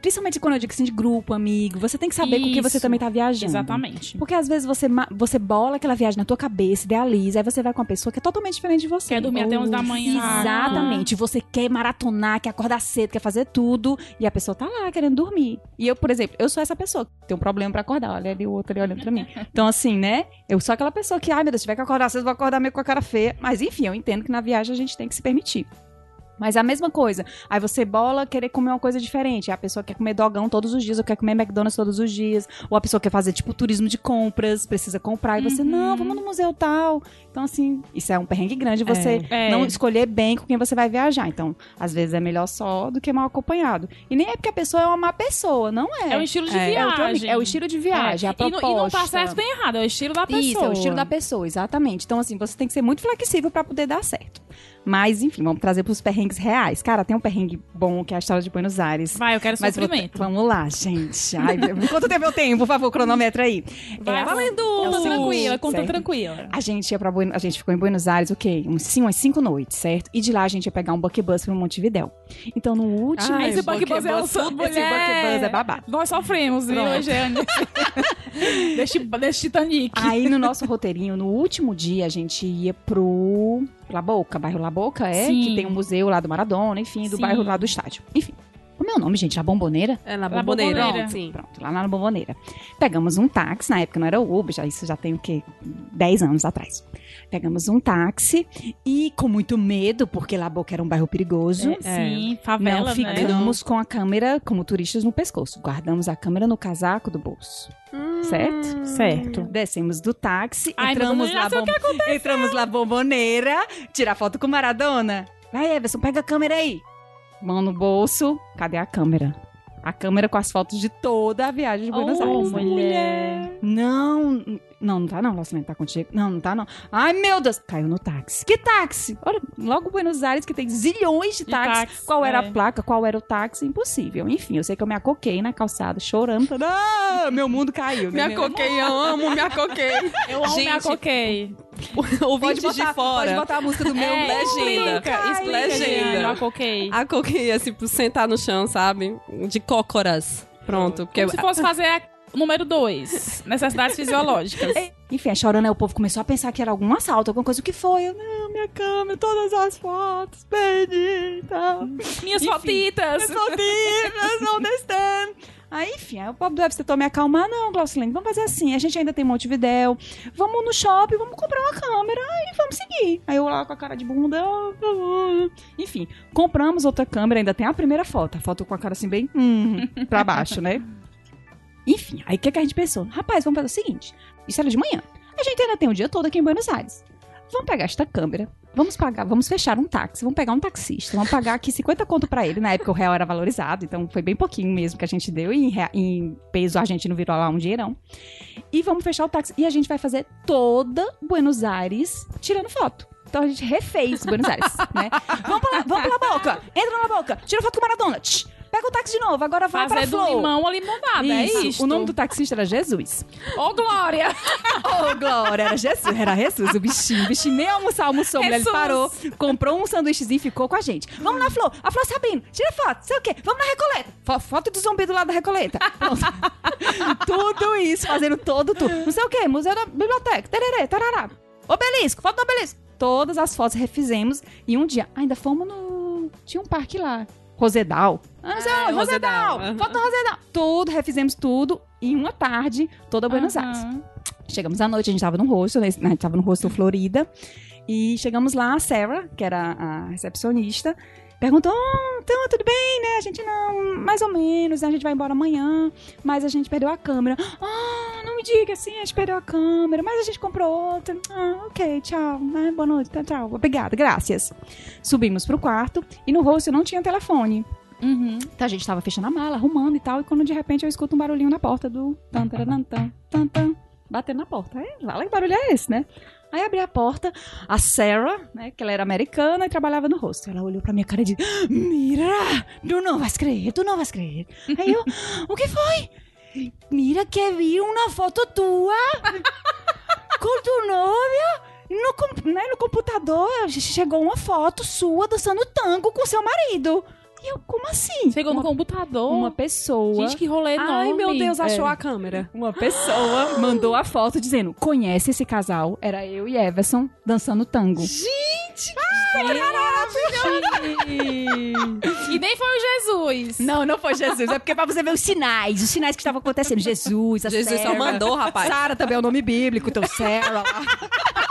E: principalmente quando eu digo assim, de grupo, amigo, você tem que saber com quem você
A: Isso.
E: também tá viajando.
A: Exatamente.
E: Porque às vezes você, você bola aquela viagem na tua cabeça, idealiza, aí você vai com uma pessoa que é totalmente diferente de você.
A: Quer dormir até 11 da manhã.
E: Exatamente. Você quer maratonar, quer acordar cedo, quer fazer tudo, e a pessoa tá lá querendo dormir. E eu, por exemplo, eu sou essa pessoa que tem um problema pra acordar. Olha ali o outro ali olhando pra mim. Então, assim, né? Eu sou aquela pessoa que, ai meu Deus, se tiver que acordar cedo, vou acordar meio com a cara feia. Mas enfim, eu entendo que na viagem a gente tem que se permitir. Mas é a mesma coisa. Aí você bola querer comer uma coisa diferente. A pessoa quer comer dogão todos os dias, ou quer comer McDonald's todos os dias. Ou a pessoa quer fazer, tipo, turismo de compras, precisa comprar. E você, não, vamos no museu tal. Então, assim, isso é um perrengue grande. Você
A: É.
E: não escolher bem com quem você vai viajar. Então, às vezes é melhor só do que mal acompanhado. E nem é porque a pessoa é uma má pessoa, não é.
A: É o estilo de
E: É, é
A: viagem.
E: é o estilo de viagem, é, a
A: E não-
E: proposta.
A: E, não tá certo nem errado, é o estilo da pessoa.
E: Isso, é o estilo da pessoa, exatamente. Então, assim, você tem que ser muito flexível pra poder dar certo. Mas, enfim, vamos trazer pros perrengues reais. Cara, tem um perrengue bom que é a história de Buenos Aires.
A: Vai, eu quero
E: Mas vou-
A: sofrimento.
E: vamos lá, gente. Ai, quanto tempo eu tenho? Por favor, cronômetro aí.
A: Vai,
E: É,
A: valendo.
E: é o
A: Conta
E: seguinte,
A: tranquila, conta
E: certo?
A: tranquila.
E: A gente ia pra Buenos, a gente ficou em Buenos Aires, o quê? Uns, sim, umas cinco noites, certo? E de lá a gente ia pegar um bucket bus pra Montevidéu. Então, no último...
B: Ai,
A: esse Bucky Buzz é um
B: Bucky
A: som,
E: Esse bucket bus é babado.
A: Nós sofremos, viu. Eugênio? deste, deste Titanic.
E: Aí no nosso roteirinho, no último dia, a gente ia pro La Boca, bairro La Boca, é?
A: Sim.
E: Que tem um museu lá do Maradona, enfim, do
A: Sim.
E: bairro lá do estádio. Enfim. É o nome, gente? La Bomboneira?
B: É na
A: Na
B: bomboneira.
A: bomboneira.
B: Sim.
E: Pronto, lá na Bomboneira. Pegamos um táxi, na época não era o Uber, já, isso já tem o quê? 10 anos atrás. Pegamos um táxi e com muito medo, porque La Boca era um bairro perigoso.
A: Sim, favela,
E: não
A: né?
E: ficamos com a câmera como turistas no pescoço. Guardamos a câmera no casaco do bolso.
B: Hum,
E: certo?
A: Certo.
E: Descemos do táxi,
A: Ai, meu
E: entramos lá, bom... entramos lá bomboneira, tirar foto com Maradona. Vai, Everson, pega a câmera aí. Mão no bolso, cadê a câmera? A câmera com as fotos de toda a viagem de Buenos
A: Oh,
E: Aires.
A: mulher.
E: Não, não, não tá não, Lucimento, tá contigo. Não, não tá não. Ai, meu Deus, caiu no táxi. Que táxi? Olha, logo Buenos Aires, que tem zilhões de
A: De
E: táxis.
A: táxi,
E: Qual era
A: é.
E: a placa, qual era o táxi? Impossível. Enfim, eu sei que eu me acoquei na calçada, chorando. falando, Ah, meu mundo caiu.
B: Me acoquei, eu amo, me acoquei.
A: Eu amo me
B: Gente,
A: acoquei.
B: Ouvintes
E: Pode botar,
B: de fora.
E: pode botar a música do meu
A: É,
B: legenda.
A: Explica, explica,
B: Legenda.
A: Eu acoquei.
B: Acoquei, assim, por sentar no chão, sabe? De cócoras. Pronto. Porque
A: Como se fosse fazer a número dois. Necessidades fisiológicas.
E: Enfim, chorando, aí o povo começou a pensar que era algum assalto, alguma coisa. O que foi? Eu, não, minha câmera, todas as fotos, perdi tal.
A: Minhas
E: Enfim.
A: fotitas.
E: Sozinhas, onde estão? Aí, enfim, aí o povo do UFC tentou me acalmar. Não, Glaucilene, vamos fazer assim. A gente ainda tem Montevidéu. Vamos no shopping, vamos comprar uma câmera e vamos seguir. Aí eu lá com a cara de bunda. ah. Enfim, compramos outra câmera, ainda tem a primeira foto. A foto com a cara assim, bem hum, pra baixo, né? Enfim, aí o que, que a gente pensou? Rapaz, vamos fazer o seguinte: isso era de manhã. A gente ainda tem o dia todo aqui em Buenos Aires. Vamos pegar esta câmera, vamos pagar, vamos fechar um táxi, vamos pegar um taxista, vamos pagar aqui 50 conto pra ele. Na época o real era valorizado, então foi bem pouquinho mesmo que a gente deu, e em, rea- em peso argentino virou lá um dinheirão. E vamos fechar o táxi. E a gente vai fazer toda Buenos Aires tirando foto. Então a gente refez Buenos Aires, né? Vamos pela, vamos pela boca, entra na boca, tira foto com Maradona, tch, pega o táxi de novo, agora vai
A: Fazer
E: pra
A: do
E: Flow.
A: limão a limonada. É
E: Isso.
A: isso.
E: O nome do taxista era Jesus.
A: Ô, Glória!
E: Ô, Glória, era Jesus, era Jesus, o bichinho. O bichinho nem almoçar, almoçou, mulher, ele
A: Jesus.
E: parou, comprou um sanduíchezinho e ficou com a gente. Vamos na Flor, a Flor Sabrina, tira foto, sei o quê, vamos na Recoleta. Fo- foto do zumbi do lado da Recoleta. Tudo isso, fazendo todo tudo. Não sei o quê, Museu da Biblioteca, tererê, tarará. Obelisco, foto do obelisco. Todas as fotos refizemos e um dia ainda fomos no... Tinha um parque lá, Rosedal. Ah,
B: Ah,
E: onde, Rosedal.
B: Rosedal.
E: Foto Rosedal. Tudo, refizemos tudo em uma tarde, toda Buenos Aires. Chegamos à noite, a gente tava no rosto, a gente tava no rosto Florida. E chegamos lá, a Sarah, que era a recepcionista, perguntou: oh, então, tudo bem, né? A gente não, mais ou menos, né? A gente vai embora amanhã, mas a gente perdeu a câmera. Ah, não me diga assim, a gente perdeu a câmera, mas a gente comprou outra. Ah, ok, tchau, né? Boa noite, tá, tchau. Obrigada, graças. Subimos pro quarto e no rosto não tinha telefone.
A: Uhum.
E: Então a gente tava fechando a mala, arrumando e tal, e quando de repente eu escuto um barulhinho na porta do tan, tan, tan, tan, batendo na porta. Aí, fala que barulho é esse, né? Aí abri a porta, a Sarah, né, que ela era americana e trabalhava no rosto. Ela olhou pra minha cara e disse: Mira, tu não vas crer, tu não vas crer. Aí eu, o que foi? Mira que vi uma foto tua com tu novia. No, né, no computador chegou uma foto sua dançando tango com seu marido. E eu, como assim?
A: Chegou no
E: uma,
A: computador.
E: uma pessoa.
A: Gente, que rolê enorme.
B: Ai, meu Deus, achou
E: É.
B: a câmera.
E: Uma pessoa mandou a foto dizendo: conhece esse casal? Era eu e Everson dançando tango.
A: E nem foi o Jesus.
E: Não, não foi Jesus. É porque é pra você ver os sinais, os sinais que estavam acontecendo. Jesus, a
B: Jesus só
E: Sarah.
B: mandou, rapaz.
E: Sara também é o nome bíblico, então Sarah.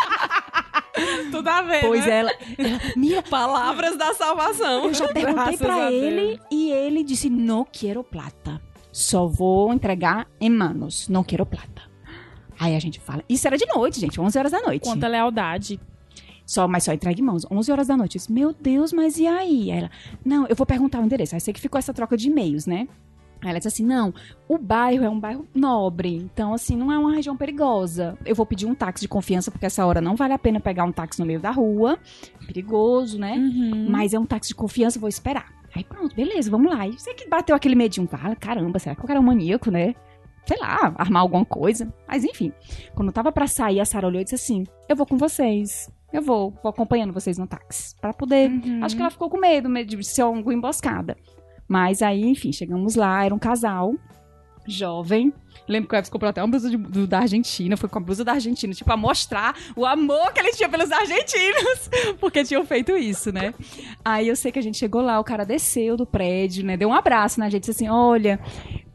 A: Tudo a ver,
E: Pois
A: né?
E: ela, ela, mira,
B: Palavras da salvação.
E: eu já perguntei
A: Graças
E: pra ele e ele disse: não quero plata. Só vou entregar em manos, não quero plata. Aí a gente fala. Isso era de noite, gente, 11 horas da noite.
A: Quanta lealdade.
E: Só, mas só entrega em mãos. 11 horas da noite. Eu disse, meu Deus, mas e aí? Aí ela, não, eu vou perguntar o endereço. Aí sei que ficou essa troca de e-mails, né? Aí ela disse assim, não, o bairro é um bairro nobre, então assim, não é uma região perigosa. Eu vou pedir um táxi de confiança, porque essa hora não vale a pena pegar um táxi no meio da rua, perigoso, né?
A: Uhum.
E: Mas é um táxi de confiança, vou esperar. Aí pronto, beleza, vamos lá. E sei que bateu aquele medinho, fala, caramba, será que cara é um maníaco, né? Sei lá, armar alguma coisa. Mas enfim, quando eu tava pra sair, a Sara olhou e disse assim, eu vou com vocês. Eu vou, vou acompanhando vocês no táxi. Pra poder
A: Uhum.
E: Acho que ela ficou com medo, medo de ser alguma emboscada. Mas aí, enfim, chegamos lá, era um casal jovem. Lembro que o Eves comprou até uma blusa de- do- da Argentina, foi com a blusa da Argentina, tipo, a mostrar o amor que ele tinha pelos argentinos, porque tinham feito isso, né? Aí eu sei que a gente chegou lá, o cara desceu do prédio, né? Deu um abraço na gente, disse assim: olha.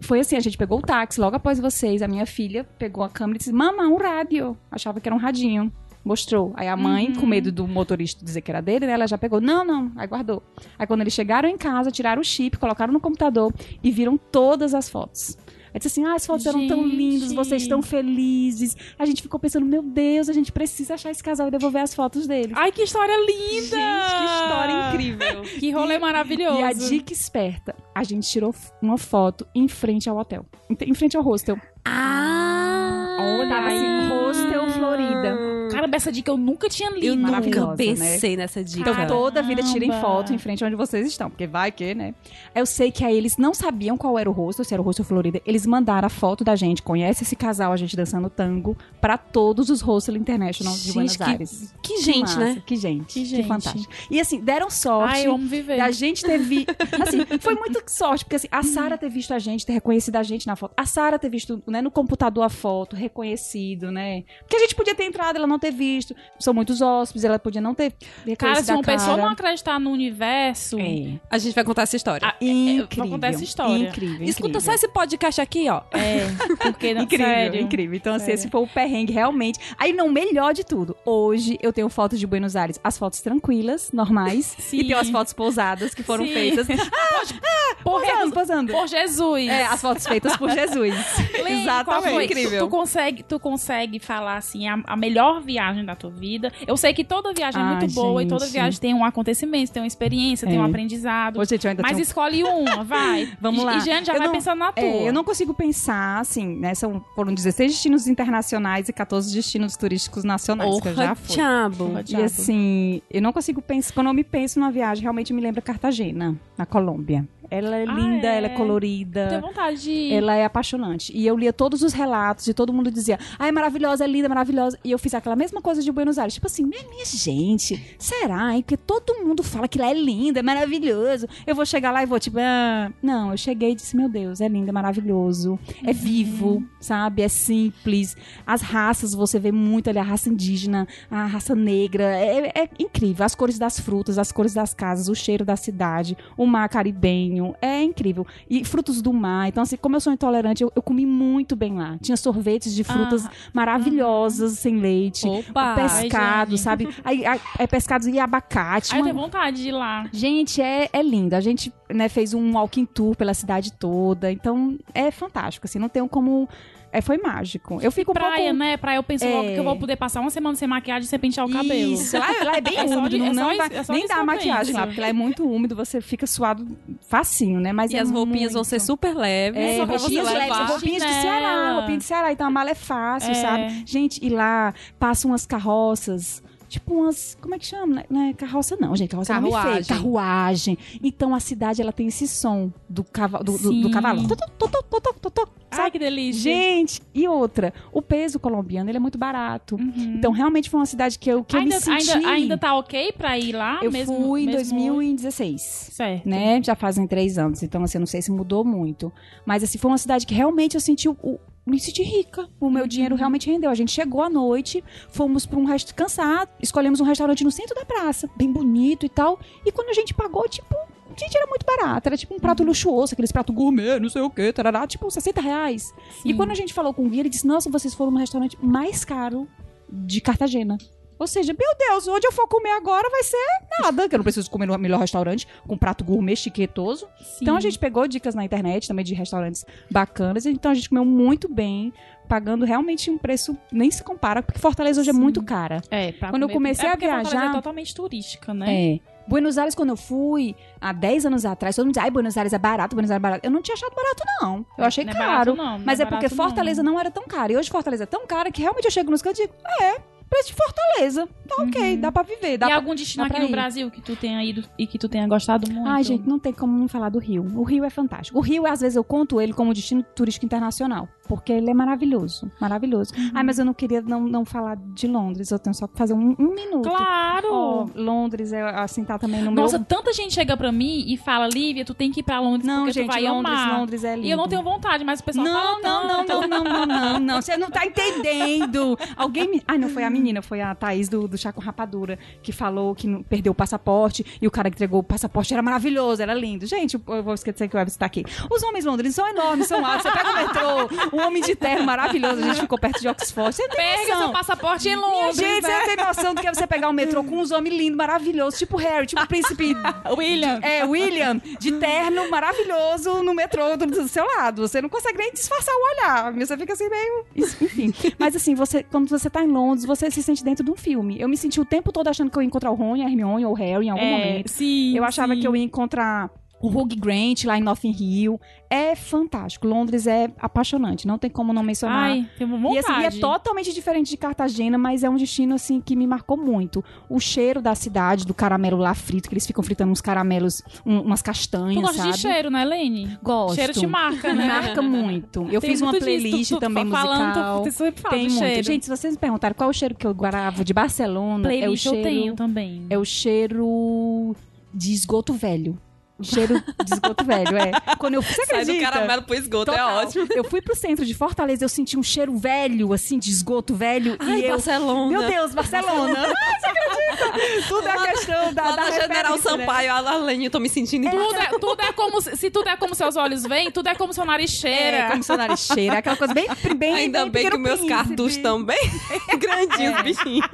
E: Foi assim, a gente pegou o táxi logo após vocês. A minha filha pegou a câmera e disse: Mama, um rádio. Achava que era um radinho. Mostrou. Aí a mãe,
A: Uhum.
E: com medo do motorista dizer que era dele, né? Ela já pegou. Não, não. Aí guardou. Aí quando eles chegaram em casa, tiraram o chip, colocaram no computador e viram todas as fotos. Aí disse assim: ah, as fotos eram tão
A: Gente.
E: lindas, vocês estão felizes. A gente ficou pensando: meu Deus, a gente precisa achar esse casal e devolver as fotos deles.
A: Ai, que história linda!
E: Gente, que história incrível.
A: Que rolê maravilhoso.
E: E a dica esperta, a gente tirou uma foto em frente ao hotel. Em em frente ao hostel.
B: Ah!
A: Olha
E: Tava
A: aí.
E: assim, hostel Florida.
A: Caramba, essa dica eu nunca tinha lido.
B: Eu nunca
E: Maravilhosa,
B: pensei nessa dica.
E: Então, toda vida tirem foto em frente onde vocês estão, porque vai que, né? Eu sei que aí eles não sabiam qual era o hostel, se era o hostel Florida. Eles mandaram a foto da gente, conhece esse casal, a gente dançando tango, pra todos os hostels international de Buenos
B: que-
E: Aires.
B: Que gente,
E: massa,
B: né?
E: Que gente,
A: Que
E: que,
A: gente.
E: fantástico. E assim, deram sorte.
A: Ai, eu amo viver.
E: A gente teve. Assim, foi muito sorte, porque assim, a Sara ter visto a gente, ter reconhecido a gente na foto. A Sara ter visto né, no computador a foto, reconhecido, né? Porque a gente podia ter entrado, ela não ter visto. São muitos hóspedes, ela podia não ter
A: Cara, se uma pessoa
E: cara.
A: não acreditar no universo.
E: É.
B: A gente vai contar essa história.
A: Ah,
E: Incrível.
A: vou contar essa história.
E: Incrível.
B: Escuta
E: incrível.
B: só esse podcast aqui, ó.
A: É, porque não,
E: Incrível,
A: sério.
E: incrível. Então, assim,
A: Sério.
E: esse foi o perrengue, realmente. Aí, não, melhor de tudo. Hoje eu tenho fotos de Buenos Aires. As fotos tranquilas, normais.
A: Sim.
E: E tenho as fotos pousadas que foram
A: Sim.
E: feitas.
A: Por,
E: Posando, posando.
A: por Jesus.
E: É, as fotos feitas por Jesus.
A: Lê, qual
E: Exatamente.
A: foi?
B: Incrível.
A: Tu, tu consegue, tu consegue falar assim a, a melhor viagem da tua vida? Eu sei que toda viagem é
E: Ai,
A: muito boa e toda viagem tem um acontecimento, tem uma experiência, tem
E: É.
A: um aprendizado.
E: Ô, gente,
A: Mas
E: tenho-
A: escolhe uma, vai.
E: Vamos
A: E-
E: lá.
A: E já
E: Eu
A: vai
E: não-
A: pensando na tua.
E: É, eu não consigo pensar, assim, né? São, foram 16 destinos internacionais e 14 destinos turísticos nacionais que eu já fui.
B: diabo.
A: Porra,
E: E
A: diabo.
E: assim, eu não consigo pensar. Quando eu me penso numa viagem, realmente me lembra Cartagena, na Colômbia. Ela é
A: Ah,
E: linda,
A: é?
E: ela é colorida.
A: Tenho vontade de.
E: Ela é apaixonante. E eu lia todos os relatos e todo mundo dizia: ai, é maravilhosa, é linda, maravilhosa. E eu fiz aquela mesma coisa de Buenos Aires. Tipo assim, minha, minha gente, será? hein? Porque todo mundo fala que lá é linda, é maravilhoso. Eu vou chegar lá e vou, tipo, ah, não, eu cheguei e disse: meu Deus, é lindo, é maravilhoso. É vivo, sabe? É simples. As raças, você vê muito ali, a raça indígena, a raça negra. É, é incrível. As cores das frutas, as cores das casas, o cheiro da cidade, o mar caribenho. É incrível. E frutos do mar. Então, assim, como eu sou intolerante, eu, eu comi muito bem lá. Tinha sorvetes de frutas
A: Ah,
E: maravilhosas, sem leite.
B: Opa!
E: pescado,
A: Ai,
E: sabe? Aí, aí, aí pescados e abacate.
A: Ai, tenho vontade de ir lá.
E: Gente, é, é lindo. A gente né, fez um walking tour pela cidade toda. Então, é fantástico. Assim, não tem como. É, foi mágico. Eu fico um
A: Praia,
E: pouco...
A: né? Praia, eu penso
E: É.
A: logo que eu vou poder passar uma semana sem maquiagem sem pentear o cabelo.
E: Isso, lá, lá é bem
A: É só
E: úmido,
A: de-
E: não,
A: é só
E: não
A: é só
E: nem dá maquiagem lá, porque lá é muito úmido, você fica suado facinho, né? Mas
B: E
E: é
B: as roupinhas
E: muito...
B: vão ser super leves.
E: É,
B: só
E: roupinhas leves, roupinhas de. Ceará, roupinha de Ceará, então a mala é fácil,
A: É.
E: sabe? Gente, e lá passam umas carroças, tipo umas, como é que chama? Não é carroça não, gente, carroça é nome
B: Carruagem.
E: feio, carruagem. Então a cidade, ela tem esse som do, cava, do, do, do cavalo. Tó,
A: Ai,
E: sabe?
A: que delícia.
E: Gente, e outra, o peso colombiano, ele é muito barato.
A: Uhum.
E: Então realmente foi uma cidade que eu, que
A: ainda,
E: eu me senti...
A: ainda, ainda tá ok pra ir lá?
E: eu
A: mesmo,
E: fui em
A: mesmo
E: 2016
A: Certo.
E: né? Já fazem três anos, então assim, eu não sei se mudou muito. Mas assim, foi uma cidade que realmente eu senti o. me senti rica. O meu dinheiro realmente rendeu. A gente chegou à noite, fomos para um restaurante cansado, escolhemos um restaurante no centro da praça, bem bonito e tal. E quando a gente pagou, tipo, gente, era muito barato. Era tipo um prato luxuoso, aqueles pratos gourmet, não sei o quê, tarará, tipo 60 reais. E
A: Sim.
E: quando a gente falou com o guia, ele disse: Nossa, vocês foram no restaurante mais caro de Cartagena. Ou seja, meu Deus, onde eu for comer agora vai ser nada, que eu não preciso comer no melhor restaurante, com prato gourmet chiquetoso.
A: Sim.
E: Então a gente pegou dicas na internet também de restaurantes bacanas, então a gente comeu muito bem, pagando realmente um preço nem se compara, porque Fortaleza hoje é
A: Sim.
E: muito cara.
A: É, pra
E: Quando eu
A: comer-
E: comecei
A: é
E: a
A: porque Fortaleza
E: viajar-
A: é totalmente turística, né?
E: É. Buenos Aires, quando eu fui, há 10 anos atrás, todo mundo dizia, ai, Buenos Aires é barato, Buenos Aires é barato. Eu não tinha achado barato, não. Eu achei
A: Não é
E: caro.
A: barato, não, não
E: mas
A: é
E: é porque
A: barato, não.
E: Fortaleza não. era tão caro. E hoje Fortaleza é tão cara que realmente eu chego nos cantos e digo, é, preço de Fortaleza. Tá ok, dá pra viver. Dá
A: Uhum. E
E: pra...
A: algum destino aqui no. Brasil que tu tenha ido e que tu tenha gostado muito?
E: Ai, gente, não tem como não falar do Rio. O Rio é fantástico. O Rio, às vezes, eu conto ele como destino turístico internacional. Porque ele é maravilhoso. Maravilhoso.
A: Uhum.
E: Ai, mas eu não queria não, não falar de Londres. Eu tenho só que fazer um, um minuto.
A: Claro!
E: Ó, Londres, é, assim, tá também no meu...
A: Nossa, tanta gente chega pra mim e fala, Lívia, tu tem que ir pra Londres
E: Não,
A: porque
E: gente,
A: tu vai
E: Londres,
A: amar.
E: Londres é lindo.
A: E eu não tenho vontade, mas o pessoal
E: Não,
A: fala
E: não, não,
A: tanto.
E: não, não, não, não, não. Você não tá entendendo. Alguém me. Ai, não foi a menina foi a Thaís do, do Chá com Rapadura, que falou que perdeu o passaporte e o cara que entregou o passaporte era maravilhoso, era lindo. Gente, eu vou esquecer que o Everton tá aqui. Os homens londrinos são enormes, são altos. Você pega o metrô, um homem de terno maravilhoso, a gente ficou perto de Oxford. Você tem
A: Pega
E: noção.
A: seu passaporte em
E: Minha
A: Londres,
E: gente,
A: né?
E: você tem noção do que é você pegar o metrô com uns homens lindos, maravilhosos, tipo Harry, tipo o príncipe
A: William.
E: é, William, de terno maravilhoso no metrô do, do seu lado. Você não consegue nem disfarçar o olhar. Você fica assim meio. Enfim. Mas assim, você, quando você tá em Londres, você se sente dentro de um filme. Eu me senti o tempo todo achando que eu ia encontrar o Rony, a Hermione ou o Harry em algum
A: É,
E: momento.
A: sim.
E: Eu achava
A: sim.
E: que eu ia encontrar o Hugh Grant lá em Notting Hill. É fantástico. Londres é apaixonante. Não tem como não mencionar.
A: Ai, tem uma
E: E,
A: vontade.
E: assim, e é totalmente diferente de Cartagena, mas é um destino assim que me marcou muito. O cheiro da cidade, do caramelo lá frito, que eles ficam fritando uns caramelos, um- umas
A: Tu
E: castanhas,
A: gosta
E: sabe?
A: de cheiro, né, Lene?
E: Gosto.
A: Cheiro te marca,
E: Me
A: né?
E: marca muito. Eu
A: Tem
E: fiz uma
A: muito disso,
E: playlist
A: tu- tu
E: também
A: tá falando,
E: musical.
A: tu- tu fala
E: Tem muito.
A: cheiro.
E: Gente, se vocês me perguntarem qual é o cheiro que eu guardava de Barcelona, é o
A: Playlist
E: cheiro
A: eu tenho também.
E: é o cheiro de esgoto velho. Cheiro de esgoto velho, é. Quando eu você
B: Sai do caramelo pro esgoto, é
E: Total.
B: ótimo.
E: Eu fui pro centro de Fortaleza, eu senti um cheiro velho, assim, de esgoto velho.
B: Ai,
E: e eu.
B: Barcelona.
E: Meu Deus, Barcelona! Ai, você acredita? Tudo é questão da,
B: Lá
E: da
B: na General
E: né?
B: Sampaio, a Lene, eu tô me sentindo em
A: Tudo é, tudo é como se, se tudo é como seus olhos veem, tudo é como seu nariz cheira.
E: É, como seu nariz cheira. Aquela coisa bem, bem
B: Ainda bem que
E: Pequeno
B: meus cartuchos estão bem grandinhos, bichinhos.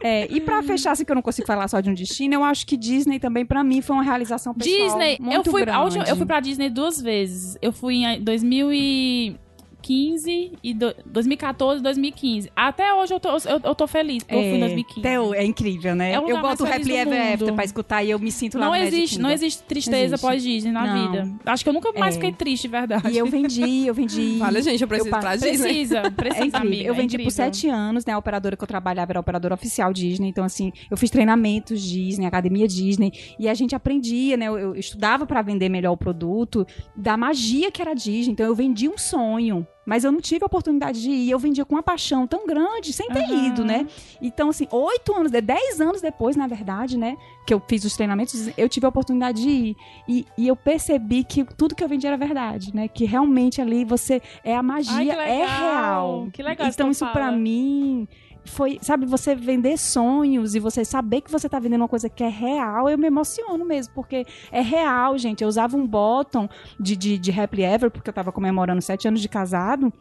E: É, e pra fechar, assim, que eu não consigo falar só de um destino, eu acho que Disney também, pra mim, foi uma realização pessoal
A: Disney,
E: muito
A: eu fui,
E: grande.
A: última- eu fui pra Disney duas vezes. Eu fui em 2015 e do, 2014 e 2015. Até hoje eu tô, eu, eu tô feliz, porque eu fui em 2015.
E: Até o- é incrível, né?
A: É
E: eu boto o
A: do
E: Ever After pra escutar e eu me sinto lá
A: Não
E: Magic
A: existe, não existe tristeza
E: Existe.
A: pós Disney na
E: Não.
A: vida. Acho que eu nunca mais
E: É.
A: fiquei triste, de verdade.
E: E eu vendi, eu vendi...
B: Olha, gente, eu preciso
E: pa-
B: pra Disney.
A: Precisa, precisa,
E: É
A: amiga.
E: eu
A: é
E: vendi por sete anos, né? A operadora que eu trabalhava era a operadora oficial Disney. Então, assim, eu fiz treinamentos Disney, academia Disney. E a gente aprendia, né? Eu, eu estudava pra vender melhor o produto, da magia que era Disney. Então, eu vendi um sonho. Mas eu não tive a oportunidade de ir. Eu vendia com uma paixão tão grande, sem ter
A: Aham.
E: ido, né? Então, assim, oito anos, de- dez anos depois, na verdade, né? Que eu fiz os treinamentos, eu tive a oportunidade de ir. E, e eu percebi que tudo que eu vendia era verdade, né? Que realmente ali você. É a magia,
A: Ai,
E: é real.
A: Que legal
E: Então,
A: isso fala.
E: mim foi, sabe, você vender sonhos e você saber que você tá vendendo uma coisa que é real, eu me emociono mesmo, porque é real, gente. Eu usava um bottom de, de, de Happily Ever, porque eu tava comemorando sete anos de casado.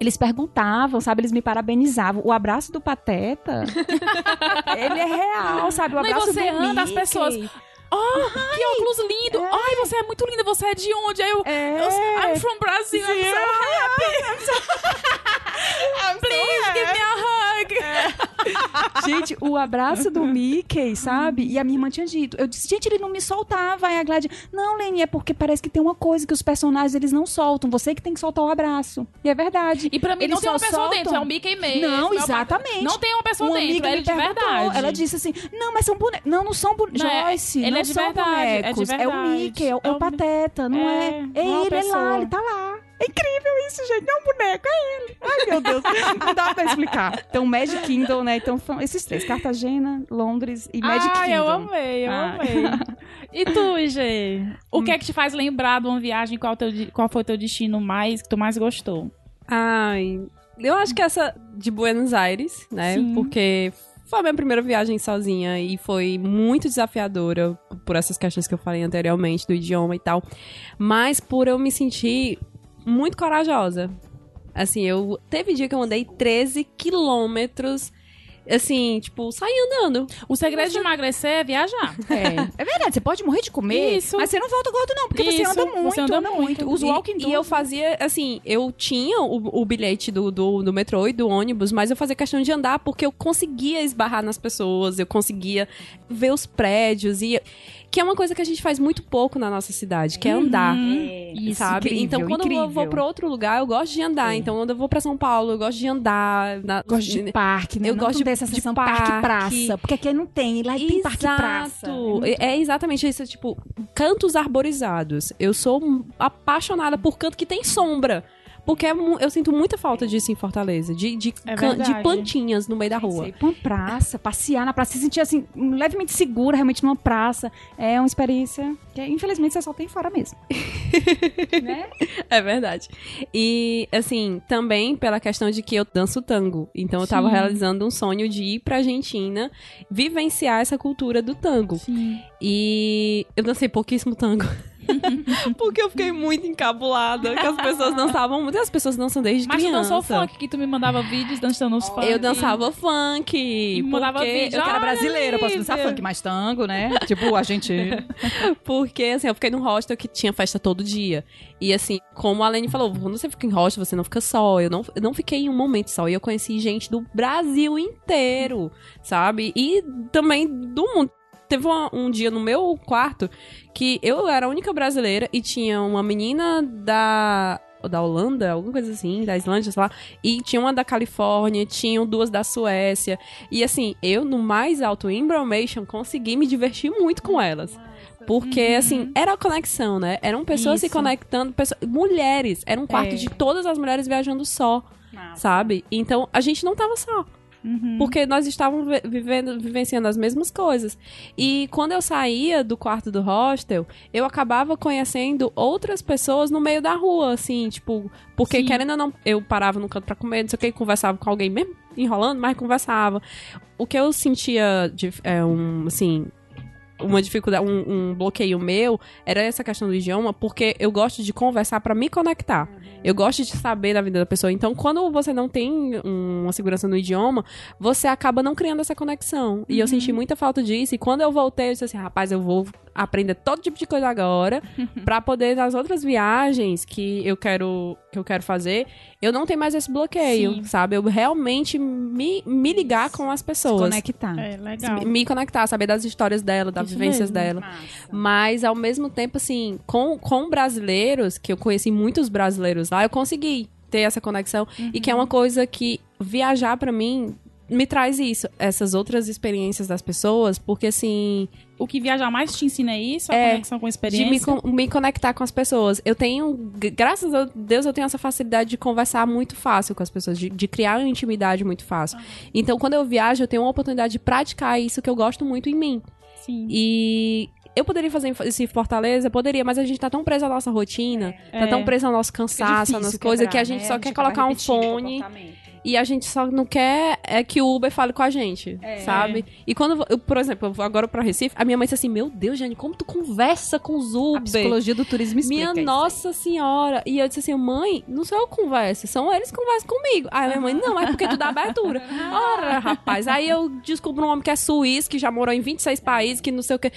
E: Eles perguntavam, sabe? Eles me parabenizavam. O abraço do Pateta, ele é real, sabe? O
A: Não, e
E: abraço
A: você
E: do
A: anda, as pessoas, Oh, que óculos lindo! Ai, você é muito linda, você é de onde? Aí eu,
E: É.
A: eu I'm from Brazil, I'm so happy. I'm so Please give me a hug.
E: Gente, o abraço do Mickey, sabe? E a minha irmã tinha dito. Eu disse, gente, ele não me soltava. Aí a Gladys, não, Lene, é porque parece que tem uma coisa que os personagens eles não soltam. Você que tem que soltar o abraço. E é verdade.
A: E pra mim
E: Eles
A: não tem uma pessoa
E: soltam-
A: dentro, é um Mickey mesmo.
E: Não,
A: é uma-
E: exatamente.
A: Não tem uma pessoa
E: Uma
A: dentro,
E: amiga
A: é ele de verdade.
E: ela disse assim, não, mas são bonecos. Não, não são bonecos.
A: Não, é-
E: Joyce,
A: ele
E: não
A: é de
E: são
A: verdade, é de
E: bonecos. É, o
A: verdade.
E: Mickey, é, o- é
A: É
E: o
A: o-
E: Pateta, não
A: é,
E: é? É
A: não é
E: ele, é lá, ele tá lá. É incrível isso, gente. Não é um boneco, é ele. Ai, meu Deus. Não dá pra explicar. Então, Magic Kingdom, né? Então, são esses três. Cartagena, Londres e Magic
A: Ai,
E: Kingdom.
A: eu amei, eu
E: Ah.
A: amei. E tu, Gê? O que é que te faz lembrar de uma viagem? Qual, teu, qual foi o teu destino mais que tu mais gostou?
B: Ai, eu acho que essa de Buenos Aires, né?
A: Sim.
B: Porque foi a minha primeira viagem sozinha e foi muito desafiadora por essas questões que eu falei anteriormente, do idioma e tal. Mas por eu me sentir muito corajosa. Assim, eu. Teve dia que eu andei 13 quilômetros. Assim, tipo, saí andando.
A: O segredo de emagrecer é viajar.
E: É. é verdade, você pode morrer de comer,
A: Isso.
E: mas você não volta gordo, não, porque você
A: Isso,
E: anda muito,
A: você anda
E: anda muito.
A: muito.
E: Os
B: E-
E: walking
B: e, eu fazia, assim, eu tinha o, o bilhete do, do, do metrô e do ônibus, mas eu fazia questão de andar porque eu conseguia esbarrar nas pessoas, eu conseguia ver os prédios e que é uma coisa que a gente faz muito pouco na nossa cidade, que é andar.
E: Isso,
B: sabe?
E: incrível,
B: então, quando eu
E: incrível.
B: vou pra outro lugar, eu gosto de andar.
E: É.
B: Então, quando eu vou pra São Paulo, eu gosto de andar. Na...
E: Gosto de parque, né?
B: Eu
E: Não
B: gosto de-
E: dessa
B: de
E: sensação
B: parque.
E: parque-praça. Porque aqui não tem, lá tem parque-praça.
B: Exato. É, é exatamente isso, tipo, cantos arborizados. Eu sou apaixonada por canto que tem sombra. Porque é eu sinto muita falta disso em Fortaleza. De, de,
A: É
B: de plantinhas no meio da rua.
E: Sei, pra uma praça, passear na praça, se sentir assim, levemente segura realmente numa praça. É uma experiência que, infelizmente, você só tem fora mesmo. né?
B: É verdade. E, assim, também pela questão de que eu danço tango. Então, eu tava
A: Sim.
B: realizando um sonho de ir pra Argentina, vivenciar essa cultura do tango.
A: Sim.
B: E eu dancei pouquíssimo tango. Porque eu fiquei muito encabulada, que as pessoas dançavam muito. As pessoas dançam desde
A: Mas tu
B: criança.
A: dançou funk, que tu me mandava vídeos dançando os funk.
B: Eu dançava funk.
A: E mandava
B: porque
A: vídeo.
E: Eu que era brasileira, eu posso dançar funk, mais tango, né? Tipo, a gente...
B: Porque, assim, eu fiquei num hostel que tinha festa todo dia. E, assim, como a Lene falou, quando você fica em hostel, você não fica só. Eu não, eu não fiquei em um momento só. E eu conheci gente do Brasil inteiro, sabe? E também do mundo. Teve uma- um dia no meu quarto que eu era a única brasileira e tinha uma menina da. Da Holanda, alguma coisa assim, da Islândia, sei lá. E tinha uma da Califórnia, tinham duas da Suécia. E assim, eu, no mais alto Embromation, consegui me divertir muito com elas. Porque, assim, era a conexão, né? Eram pessoas se
A: Isso.
B: conectando, pessoas- mulheres. Era um quarto
A: É.
B: de todas as mulheres viajando só, sabe? Então, a gente não tava só.
A: Uhum.
B: Porque nós estávamos vi- vivendo, vivenciando as mesmas coisas. E quando eu saía do quarto do hostel, eu acabava conhecendo outras pessoas no meio da rua, assim, tipo, porque
A: Sim.
B: querendo ou não, eu parava no canto pra comer, não sei o que, conversava com alguém mesmo enrolando, mas conversava. O que eu sentia de, é, um, assim, uma dificuldade, um, um bloqueio meu era essa questão do idioma, porque eu gosto de conversar pra me conectar. Eu gosto de saber da vida da pessoa. Então, quando você não tem um- uma segurança no idioma, você acaba não criando essa conexão. E eu senti muita falta disso. E quando eu voltei, eu disse assim, rapaz, eu vou aprender todo tipo de coisa agora pra poder nas outras viagens que eu quero que eu quero fazer, eu não tenho mais esse bloqueio,
A: Sim.
B: sabe? Eu realmente me, me ligar com as pessoas.
E: Conectar.
A: É, legal.
B: Me- Me conectar, saber das histórias dela, das
A: Isso
B: vivências
A: mesmo.
B: dela. Mas, ao mesmo tempo, assim, com, com brasileiros, que eu conheci muitos brasileiros lá, eu consegui ter essa conexão. E que é uma coisa que viajar pra mim me traz isso, essas outras experiências das pessoas, porque assim,
A: O que viajar mais te ensina é isso, a
B: É,
A: conexão com a
B: de me,
A: experiência.
B: me conectar com as pessoas. Eu tenho, graças a Deus, eu tenho essa facilidade de conversar muito fácil com as pessoas, de, de criar uma intimidade muito fácil. Então, quando eu viajo, eu tenho uma oportunidade de praticar isso que eu gosto muito em mim.
A: Sim.
B: E eu poderia fazer isso em Fortaleza, poderia, mas a gente tá tão preso à nossa rotina, tá
A: É.
B: tão preso ao nosso cansaço, às coisas, que a gente só quer colocar um fone e a gente só não quer é que o Uber fale com a gente, sabe? E quando, eu, por exemplo, eu vou agora pra Recife, a minha mãe disse assim: Meu Deus, Jane, como tu conversa com os
E: A
B: Uber?
E: psicologia do turismo explica
B: Minha nossa senhora. E eu disse assim, mãe, não sou eu que converso, são eles que conversam comigo. Aí minha mãe, não, é porque tu dá abertura. Ora, rapaz, aí eu descubro um homem que é suíço, que já morou em 26 países, que não sei o que.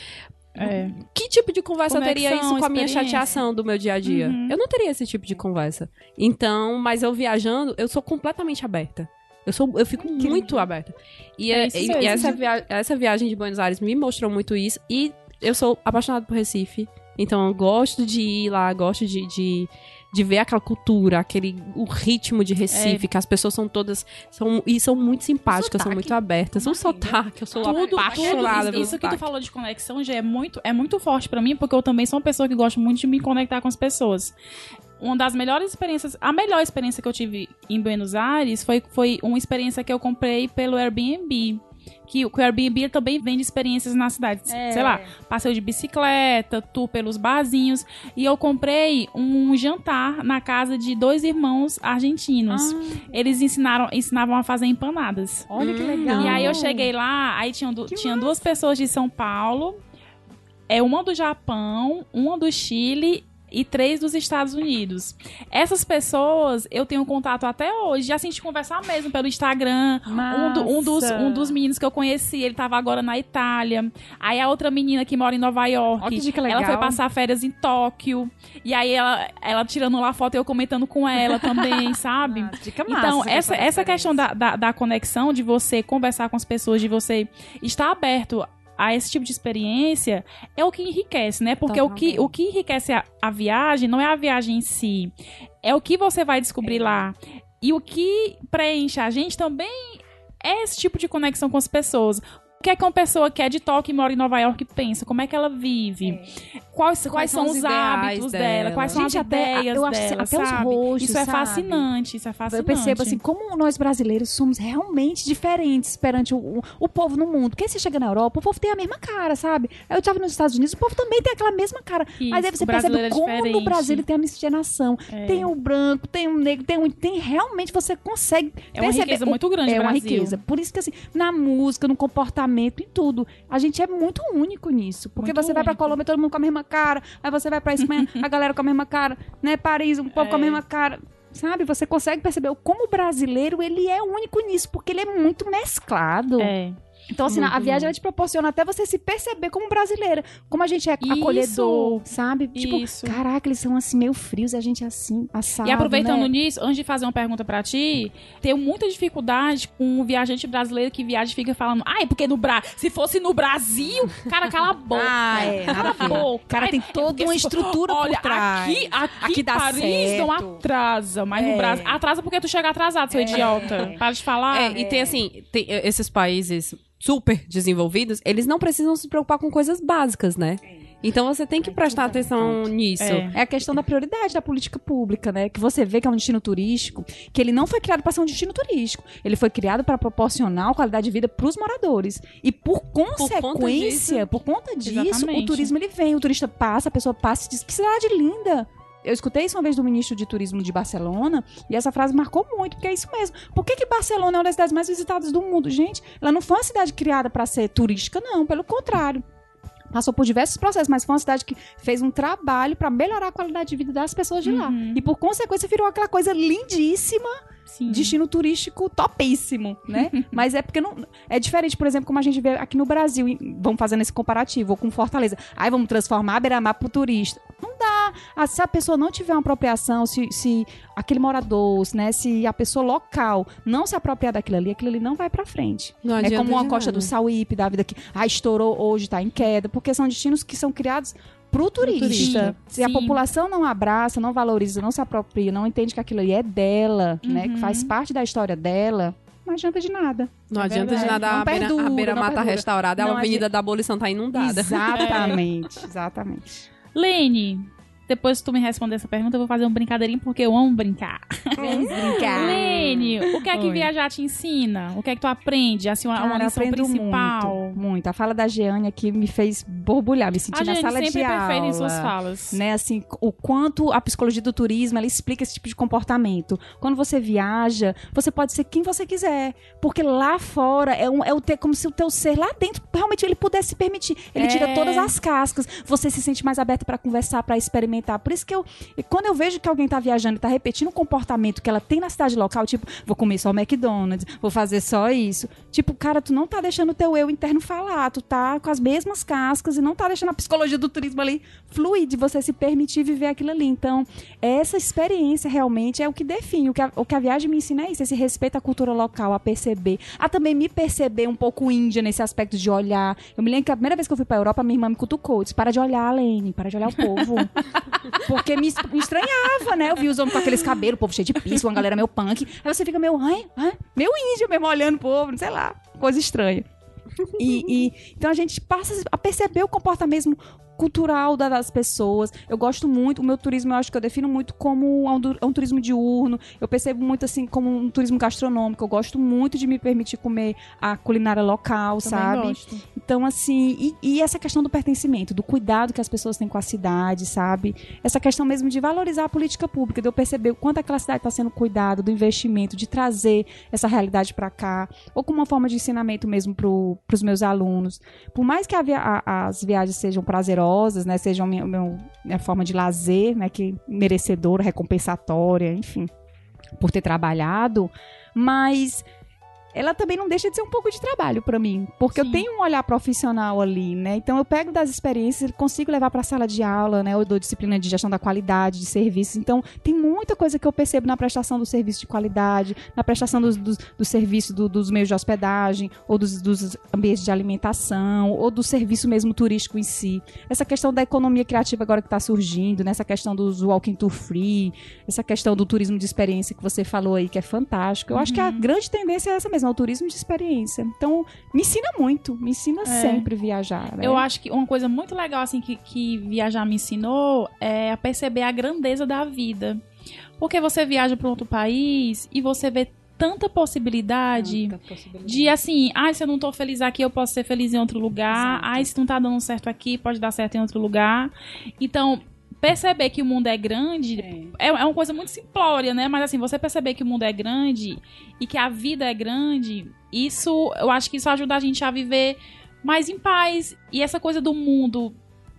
A: É.
B: Que tipo de conversa eu teria
A: Conexão,
B: isso com a minha chateação do meu dia a dia?
A: Uhum.
B: Eu não teria esse tipo de conversa. Então, mas eu viajando, eu sou completamente aberta. Eu, sou, eu fico muito aberta. E,
A: É
B: é- e- e essa, via- essa viagem de Buenos Aires me mostrou muito isso. E eu sou apaixonada por Recife. Então eu gosto de ir lá, gosto de, de, de ver aquela cultura, aquele o ritmo de Recife, que as pessoas são todas. São, e são muito simpáticas, são muito abertas. O sotaque, eu sou
A: Tudo,
B: apaixonada
A: tudo isso que tu
B: sotaque.
A: falou de conexão já é muito, é muito forte pra mim, porque eu também sou uma pessoa que gosta muito de me conectar com as pessoas. Uma das melhores experiências, a melhor experiência que eu tive em Buenos Aires foi, foi uma experiência que eu comprei pelo Airbnb. Que o Airbnb também vende experiências na cidade.
E: É.
A: Sei lá, passeio de bicicleta, tour pelos barzinhos. E eu comprei um jantar na casa de dois irmãos argentinos. Eles ensinaram, ensinavam a fazer empanadas.
E: Olha que
B: Hum.
E: legal.
A: E aí eu cheguei lá, aí tinham, du- tinha duas pessoas de São Paulo, é uma do Japão, uma do Chile e três dos Estados Unidos. Essas pessoas eu tenho contato até hoje, já senti conversar mesmo pelo Instagram. Um, do- um dos, um dos meninos que eu conheci, ele tava agora na Itália. Aí a outra menina que mora em Nova York,
E: dica
A: ela foi passar férias em Tóquio. E aí ela, ela tirando lá foto e eu comentando com ela também, sabe?
E: Ah, dica massa,
A: Então,
E: essa
A: essa,
E: questão da
A: essa questão da, da, da conexão, de você conversar com as pessoas, de você estar aberto a esse tipo de experiência, é o que enriquece, né? Porque o que, o que enriquece a, a viagem não é a viagem em si, é o que você vai descobrir lá. E o que preenche a gente também é esse tipo de conexão com as pessoas. O que é que uma pessoa que é de Tóquio e mora em Nova York pensa? Como é que ela vive? Quais, quais, são,
B: são
A: os
B: os
A: hábitos dela?
B: dela?
A: Quais são
E: Gente,
A: as
E: até-
A: ideias
E: eu acho assim,
A: dela,
E: até os
A: sabe?
E: rostos,
A: Isso é
E: sabe?
A: fascinante, isso é fascinante.
E: Eu percebo assim, como nós brasileiros somos realmente diferentes perante o, o, o povo no mundo. Porque você chega na Europa, o povo tem a mesma cara, sabe? Eu estava nos Estados Unidos, o povo também tem aquela mesma cara. Mas aí
A: Isso,
E: você percebe
A: é
E: como no. Brasil ele tem a miscigenação.
A: É.
E: Tem o branco, tem o negro, tem o. Tem realmente, você consegue.
A: É uma riqueza
E: o-
A: muito grande
E: É uma
A: Brasil.
E: riqueza. Por isso que, assim, na música, no comportamento, em tudo, a gente é muito único nisso. Porque
A: Muito
E: você vai pra
A: único.
E: Colômbia, todo mundo com a mesma cara. Aí você vai pra Espanha, a galera com a mesma cara. Né? Paris, um povo com a
A: É.
E: mesma cara. Sabe? Você consegue perceber como o brasileiro, ele é único nisso, porque ele é muito mesclado.
A: É.
E: Então, assim, a viagem
B: bom.
E: ela te proporciona até você se perceber como brasileira. Como a gente é
A: Isso.
E: acolhedor, sabe? Tipo,
A: Isso.
E: caraca, eles são assim, meio frios e a gente é assim, assado,
A: E aproveitando
E: né?
A: nisso, antes de fazer uma pergunta pra ti, tenho muita dificuldade com o viajante brasileiro que viaja e fica falando, ai, porque no Bra se fosse no Brasil, cara, cala a boca.
E: Ah, é,
A: Cala a boca.
E: Cara, tem
A: é
E: toda
A: porque
E: uma estrutura
A: Olha,
E: por trás.
A: aqui, aqui,
E: Aqui dá
A: Paris não
E: certo.
A: atrasa, mas
E: É.
A: no Brasil... Atrasa porque tu chega atrasado, seu idiota. Para de falar.
B: É, e tem assim, tem, esses países super desenvolvidos, eles não precisam se preocupar com coisas básicas, né? Então você tem que prestar atenção nisso.
A: É.
E: É a questão da prioridade da política pública, né? Que você vê que é um destino turístico, que ele não foi criado para ser um destino turístico. Ele foi criado para proporcionar qualidade de vida para os moradores. E por consequência, por conta disso,
A: Exatamente.
E: o turismo ele vem, o turista passa, a pessoa passa e diz que cidade linda. Eu escutei isso uma vez do ministro de turismo de Barcelona e essa frase marcou muito, porque é isso mesmo. Por que, que Barcelona é uma das cidades mais visitadas do mundo? Gente, ela não foi uma cidade criada para ser turística, não, pelo contrário passou por diversos processos, mas foi uma cidade que fez um trabalho para melhorar a qualidade de vida das pessoas de lá.
A: Uhum.
E: E por consequência virou aquela coisa lindíssima,
A: Sim.
E: destino turístico topíssimo, né? mas é porque não é diferente, por exemplo, como a gente vê aqui no Brasil, vamos fazendo esse comparativo, ou com Fortaleza. Aí vamos transformar a Beira-Mar pro turista. Dá. Ah, se a pessoa não tiver uma apropriação, se, se aquele morador, né, se a pessoa local não se apropriar daquilo ali, aquilo ali não vai pra frente.
B: Não
E: É como uma
B: de
E: costa
B: nada.
E: do Sauípe da vida que ah, estourou hoje, tá em queda, porque são destinos que são criados pro turista.
A: turista.
E: Se a
A: Sim.
E: população não abraça, não valoriza, não se apropria, não entende que aquilo ali é dela, né, que
A: Uhum.
E: faz parte da história dela, não adianta de nada.
B: Não
A: É
B: adianta de
A: verdade.
B: nada
E: Não
B: a beira,
E: perdura,
B: a beira mata
E: perdura.
B: restaurada,
E: Não
B: a Avenida da Abolição tá inundada.
E: Exatamente, exatamente.
A: Lene, depois que tu me responder essa pergunta, eu vou fazer um brincadeirinho porque eu amo brincar.
E: Vamos brincar.
A: Lene, o que é que
E: Oi.
A: viajar te ensina? O que é que tu aprende? Assim, uma, uma
E: Cara,
A: lição principal.
E: Muito, muito. A fala da Jeane aqui me fez borbulhar, me senti
A: A
E: na sala
A: sempre
E: de
A: é
E: aula.
A: perfeita em suas falas.
E: né, assim, o quanto a psicologia do turismo, ela explica esse tipo de comportamento. Quando você viaja, você pode ser quem você quiser, porque lá fora é, um, é o ter, como se o teu ser lá dentro realmente ele pudesse se permitir. Ele
A: É.
E: tira todas as cascas, você se sente mais aberto para conversar, para experimentar. Por isso que eu, quando eu vejo que alguém tá viajando e tá repetindo um comportamento que ela tem na cidade local, tipo, vou comer só McDonald's, vou fazer só isso. Tipo, cara, tu não tá deixando o teu eu interno falar, tu tá com as mesmas cascas e não tá deixando a psicologia do turismo ali fluir, de você se permitir viver aquilo ali. Então, essa experiência realmente é o que define. O que a, o que a viagem me ensina é isso, esse respeito à cultura local, a perceber. A também me perceber um pouco índia nesse aspecto de olhar. Eu me lembro que a primeira vez que eu fui pra Europa, minha irmã me cutucou. Disse, para de olhar, Lene, para de olhar o povo. Porque me, me estranhava, né? Eu vi os homens com aqueles cabelos, o povo cheio de piso, uma galera meio punk. Aí você fica meio, ai, ai, meio índio mesmo, olhando o povo, sei lá, coisa estranha. E, e- então a gente passa a perceber o comportamento cultural da- das pessoas. Eu gosto muito, o meu turismo eu acho que eu defino muito como um, um turismo diurno. Eu percebo muito assim como um turismo gastronômico. Eu gosto muito de me permitir comer a culinária local,
A: Também
E: sabe?
A: gosto.
E: Então, assim, e, e essa questão do pertencimento, do cuidado que as pessoas têm com a cidade, sabe? Essa questão mesmo de valorizar a política pública, de eu perceber o quanto aquela cidade está sendo cuidada, do investimento, de trazer essa realidade para cá, ou como uma forma de ensinamento mesmo para os meus alunos. Por mais que a a- as viagens sejam prazerosas, né? Sejam minha, minha forma de lazer, né? Que merecedora, recompensatória, enfim, por ter trabalhado, mas ela também não deixa de ser um pouco de trabalho para mim, porque
A: Sim.
E: eu tenho um olhar profissional ali, né? Então eu pego das experiências e consigo levar para a sala de aula, né? Eu dou disciplina de gestão da qualidade de serviços. Então tem muita coisa que eu percebo na prestação do serviço de qualidade, na prestação dos, dos, do serviço do- dos meios de hospedagem, ou dos, dos ambientes de alimentação, ou do serviço mesmo turístico em si. Essa questão da economia criativa agora que está surgindo, nessa questão dos walking tour free, essa questão do turismo de experiência que você falou aí, que é fantástico. Eu acho que a grande tendência é essa mesmo. Mesmo, é o turismo de experiência. Então, me ensina muito, me ensina sempre viajar. né?
A: Eu acho que uma coisa muito legal, assim, que, que viajar me ensinou é a perceber a grandeza da vida. Porque você viaja para outro país e você vê tanta possibilidade de, assim, ah, se eu não tô feliz aqui, eu posso ser feliz em outro lugar. Ah, se não tá dando certo aqui, pode dar certo em outro lugar. Então, perceber que o mundo é grande é, é uma coisa muito simplória, né? Mas assim, você perceber que o mundo é grande e que a vida é grande, isso, eu acho que isso ajuda a gente a viver mais em paz. E essa coisa do mundo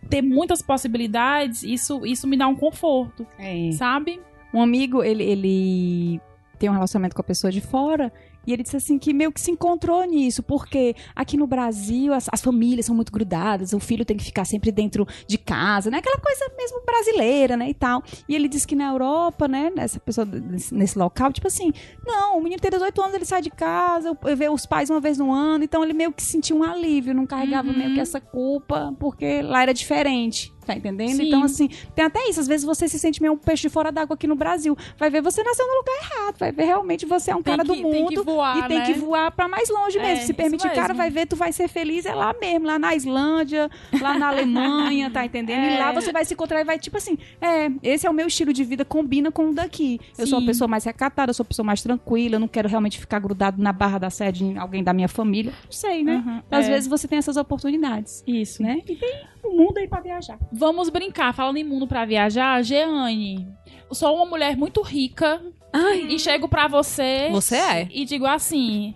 A: ter muitas possibilidades, isso, isso me dá um conforto,
E: É.
A: sabe?
E: Um amigo, ele, ele tem um relacionamento com a pessoa de fora. E ele disse assim que meio que se encontrou nisso, porque aqui no Brasil as, as famílias são muito grudadas, o filho tem que ficar sempre dentro de casa, né? Aquela coisa mesmo brasileira, né? E tal. E ele disse que na Europa, né? Nessa pessoa, nesse, local, tipo assim, não, o menino tem 18 anos, ele sai de casa, vê os pais uma vez no ano, então ele meio que sentiu um alívio, não carregava
A: Uhum.
E: meio que essa culpa, porque lá era diferente. Tá entendendo?
A: Sim.
E: Então, assim, tem até isso. Às vezes você se sente meio um peixe fora d'água aqui no Brasil. Vai ver, você nasceu no lugar errado. Vai ver, realmente, você é um
A: Tem
E: cara
A: que-
E: do
A: tem que
E: mundo.
A: voar,
E: e tem
A: né?
E: que voar pra mais longe
A: É,
E: mesmo. se permitir, cara,
A: mesmo.
E: vai ver, tu vai ser feliz é lá mesmo, lá na Islândia, lá na Alemanha, tá entendendo? E
A: É.
E: lá você vai se encontrar e vai, tipo assim, é, esse é o meu estilo de vida, combina com o daqui. Eu sou uma
A: Sim.
E: pessoa mais recatada, eu sou uma pessoa mais tranquila, eu não quero realmente ficar grudado na barra da sede em alguém da minha família. Não sei, né?
A: Uhum,
E: Às
A: é.
E: vezes você tem essas oportunidades,
A: Isso.
E: né? E tem o mundo aí pra viajar.
A: Vamos brincar, falando em mundo pra viajar, Jeane. Eu sou uma mulher muito rica
B: Ai,
A: e chego pra você.
B: Você é.
A: E digo assim,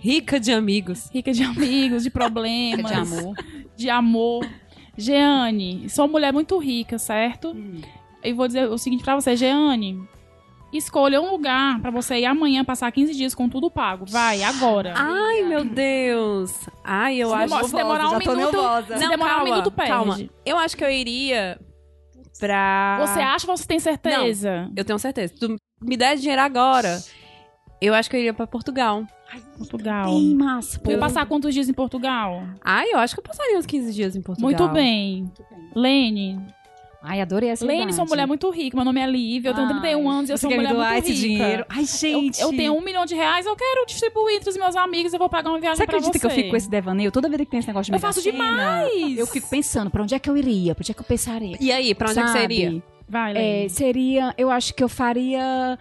B: rica de amigos.
A: rica de amigos, de problemas,
E: De amor.
A: de amor. Jeane, sou uma mulher muito rica, certo? E vou dizer o seguinte pra você, Jeane. Escolha um lugar pra você ir amanhã passar 15 dias com tudo pago. Vai, agora.
B: Ai, meu Deus. Ai, eu
A: Se
B: acho...
A: demora- se demorar um minuto,
E: nervosa.
A: se demorar um minuto, perde.
B: calma. Eu acho que eu iria pra...
A: Você acha ou você tem certeza?
B: Eu tenho certeza. Se tu me der dinheiro agora, eu acho que eu iria pra Portugal.
A: Portugal.
E: Bem massa.
A: Tu ia passar quantos dias em Portugal?
B: Ai, eu acho que eu passaria uns 15 dias em Portugal.
A: Muito bem. Lene.
E: Ai, adorei essa
A: Lene, sou uma mulher muito rica. Meu nome é Lívia. Eu tenho 31 anos e eu
E: Você
A: sou uma mulher muito
E: esse
A: rica.
E: dinheiro? Ai, gente.
A: Eu, eu tenho um milhão de reais, eu quero distribuir entre os meus amigos. Eu vou pagar uma viagem
E: Você
A: pra
E: acredita
A: você.
E: que eu fico com esse devaneio? Toda vez que tem esse negócio de
A: Eu faço
E: Sena,
A: demais.
E: Eu fico pensando, pra onde é que eu iria? Pra onde é que eu pensaria?
B: E aí, pra onde é que
E: Sabe?
B: você iria?
A: Vai,
E: É, seria, eu acho que eu faria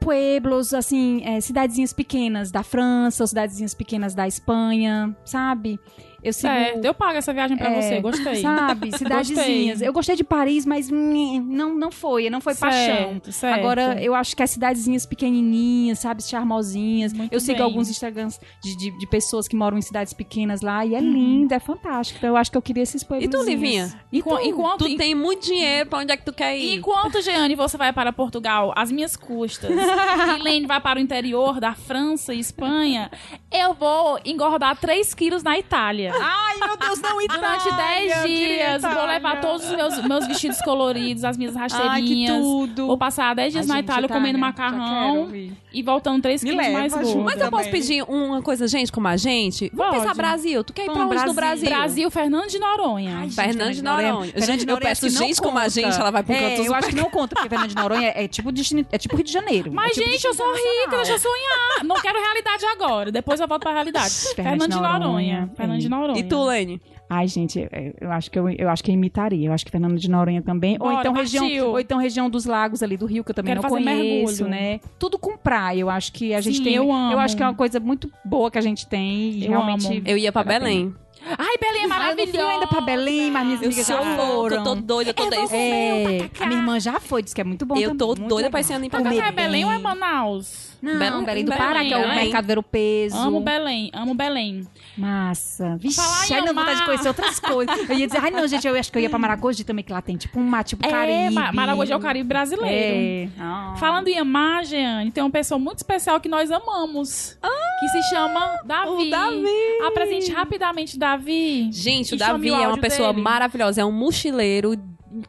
E: pueblos, assim, é, cidadezinhas pequenas da França, cidadezinhas pequenas da Espanha, sabe? Eu sigo...
A: Certo, eu pago essa viagem pra
E: É,
A: você. Gostei.
E: Sabe, cidadezinhas.
A: Gostei.
E: Eu gostei de Paris, mas hum, não, não foi, não foi paixão.
A: Certo, certo.
E: Agora, eu acho que as cidadezinhas pequenininhas, sabe, charmosinhas.
A: Muito
E: eu sigo
A: bem.
E: alguns Instagrams de, de, de pessoas que moram em cidades pequenas lá e é
A: Uhum.
E: lindo, é fantástico. Então, eu acho que eu queria esses pueblos.
B: E tu, Livinha?
A: E, quanto,
B: Tu tem muito dinheiro, pra onde é que tu quer
A: E
B: ir?
A: quanto, Jeane, você vai para Portugal? Às minhas custas. e Lene vai para o interior da França e Espanha. Eu vou engordar 3 quilos na Itália.
E: Ai, meu Deus, não,
A: Durante 10 dias, vou levar todos os meus, meus vestidos coloridos, as minhas
E: Ai, que
A: rasteirinhas.
E: tudo.
A: Vou passar 10 dias
E: Ai,
A: na
E: gente,
A: Itália comendo
E: já
A: macarrão e voltando 3
H: Me
A: quilos
H: leva
A: mais gordo.
B: Mas eu posso pedir uma coisa, gente, como a gente? Vamos
A: Pode.
B: pensar Brasil. Tu quer ir pra
E: Vamos,
B: onde no
E: Brasil.
B: Brasil?
A: Fernando de Noronha.
B: Fernando de Noronha.
E: Fernando de
B: Eu
E: Noronha
B: peço
E: acho que não
B: gente como a gente, ela vai pro
E: É,
B: canto
E: eu acho que não conta, porque Fernando de Noronha é, é tipo, Destino- é tipo Rio de Janeiro.
A: Mas,
E: é tipo
A: gente, eu sou rica, deixa eu sonhar. Não quero realidade agora. Depois eu volto pra realidade. Fernando de Noronha. Fernando de Noronha.
B: E tu, Lene?
E: Ai, gente, eu, eu acho que eu, eu acho que eu imitaria. Eu acho que Fernando de Noronha também. ou
A: Bora,
E: então região, ou então região dos lagos ali do Rio, que eu também
A: Quero
E: não
A: fazer
E: conheço,
A: mergulho.
E: né? Tudo com praia. Eu acho que a gente
A: Sim,
E: tem.
A: eu amo.
E: acho que é uma coisa muito boa que a gente tem e
A: Eu
E: realmente.
A: amo.
B: Eu ia pra
E: Vale a
B: Belém.
A: Ai, Belém é
E: Ah, eu ainda pra Belém, mas minhas
B: Eu
E: amigas
B: sou
E: já
B: louca,
E: foram.
B: eu tô doida, eu tô desse.
E: É, a minha irmã já foi, disse que é muito bom
B: Eu
E: também,
B: tô doida
E: legal.
B: pra esse ano ir pra
A: Mas
B: Belém.
A: é Belém ou é Manaus?
E: Não,
B: Belém-
E: Belém, do
B: Belém,
E: Pará, que é o
A: Belém.
E: mercado ver o peso.
A: Amo Belém, amo Belém.
E: Massa. Vixe,
A: Falar
E: não, vontade de conhecer outras coisas. Eu ia dizer, ai não, gente, eu acho que eu ia pra Maragogi também, que lá tem tipo um mar, tipo
A: É,
E: Caribe.
A: Ma- Maragogi é o Caribe brasileiro.
E: É. Ah.
A: Falando em amar, Jeane, tem uma pessoa muito especial que nós amamos. que se chama Davi.
B: o Davi.
A: Apresente rapidamente Davi.
B: Gente, o Davi
A: o
B: é uma pessoa
A: dele.
B: maravilhosa, é um mochileiro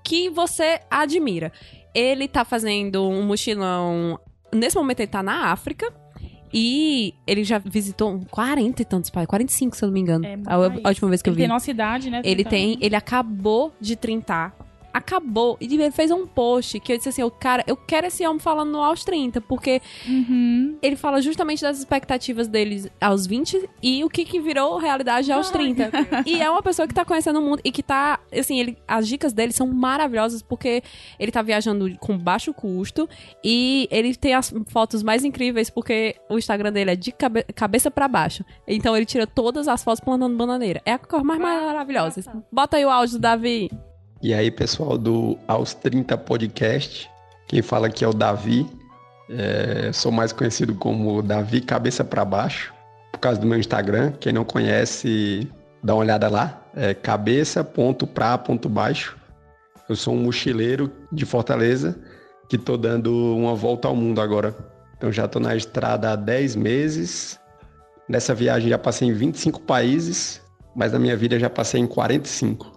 B: que você admira. Ele tá fazendo um mochilão. Nesse momento ele tá na África. E ele já visitou 40 e tantos países, 45, se eu não me engano.
A: É,
B: a, a última vez que eu
A: Ele
B: vi.
A: tem nossa idade, né?
B: Ele
A: 30
B: tem, ele acabou de trintar. Acabou. E ele fez um post que eu disse assim: "Eu, cara, eu quero esse homem falando no aos 30, porque
A: Uhum.
B: ele fala justamente das expectativas deles aos 20 e o que, que virou realidade aos 30. E é uma pessoa que tá conhecendo o mundo e que tá, assim, ele, as dicas dele são maravilhosas porque ele tá viajando com baixo custo e ele tem as fotos mais incríveis porque o Instagram dele é de cabe- cabeça pra baixo. Então ele tira todas as fotos plantando bananeira. É a cor mais maravilhosa. Bota aí o áudio do Davi.
I: E aí, pessoal do Aos 30 Podcast, quem fala aqui é o Davi. É, sou mais conhecido como Davi Cabeça para Baixo, por causa do meu Instagram. Quem não conhece, dá uma olhada lá. É cabeça.pra.baixo. Eu sou um mochileiro de Fortaleza que tô dando uma volta ao mundo agora. Então já tô na estrada há 10 meses. Nessa viagem já passei em 25 países, mas na minha vida já passei em 45.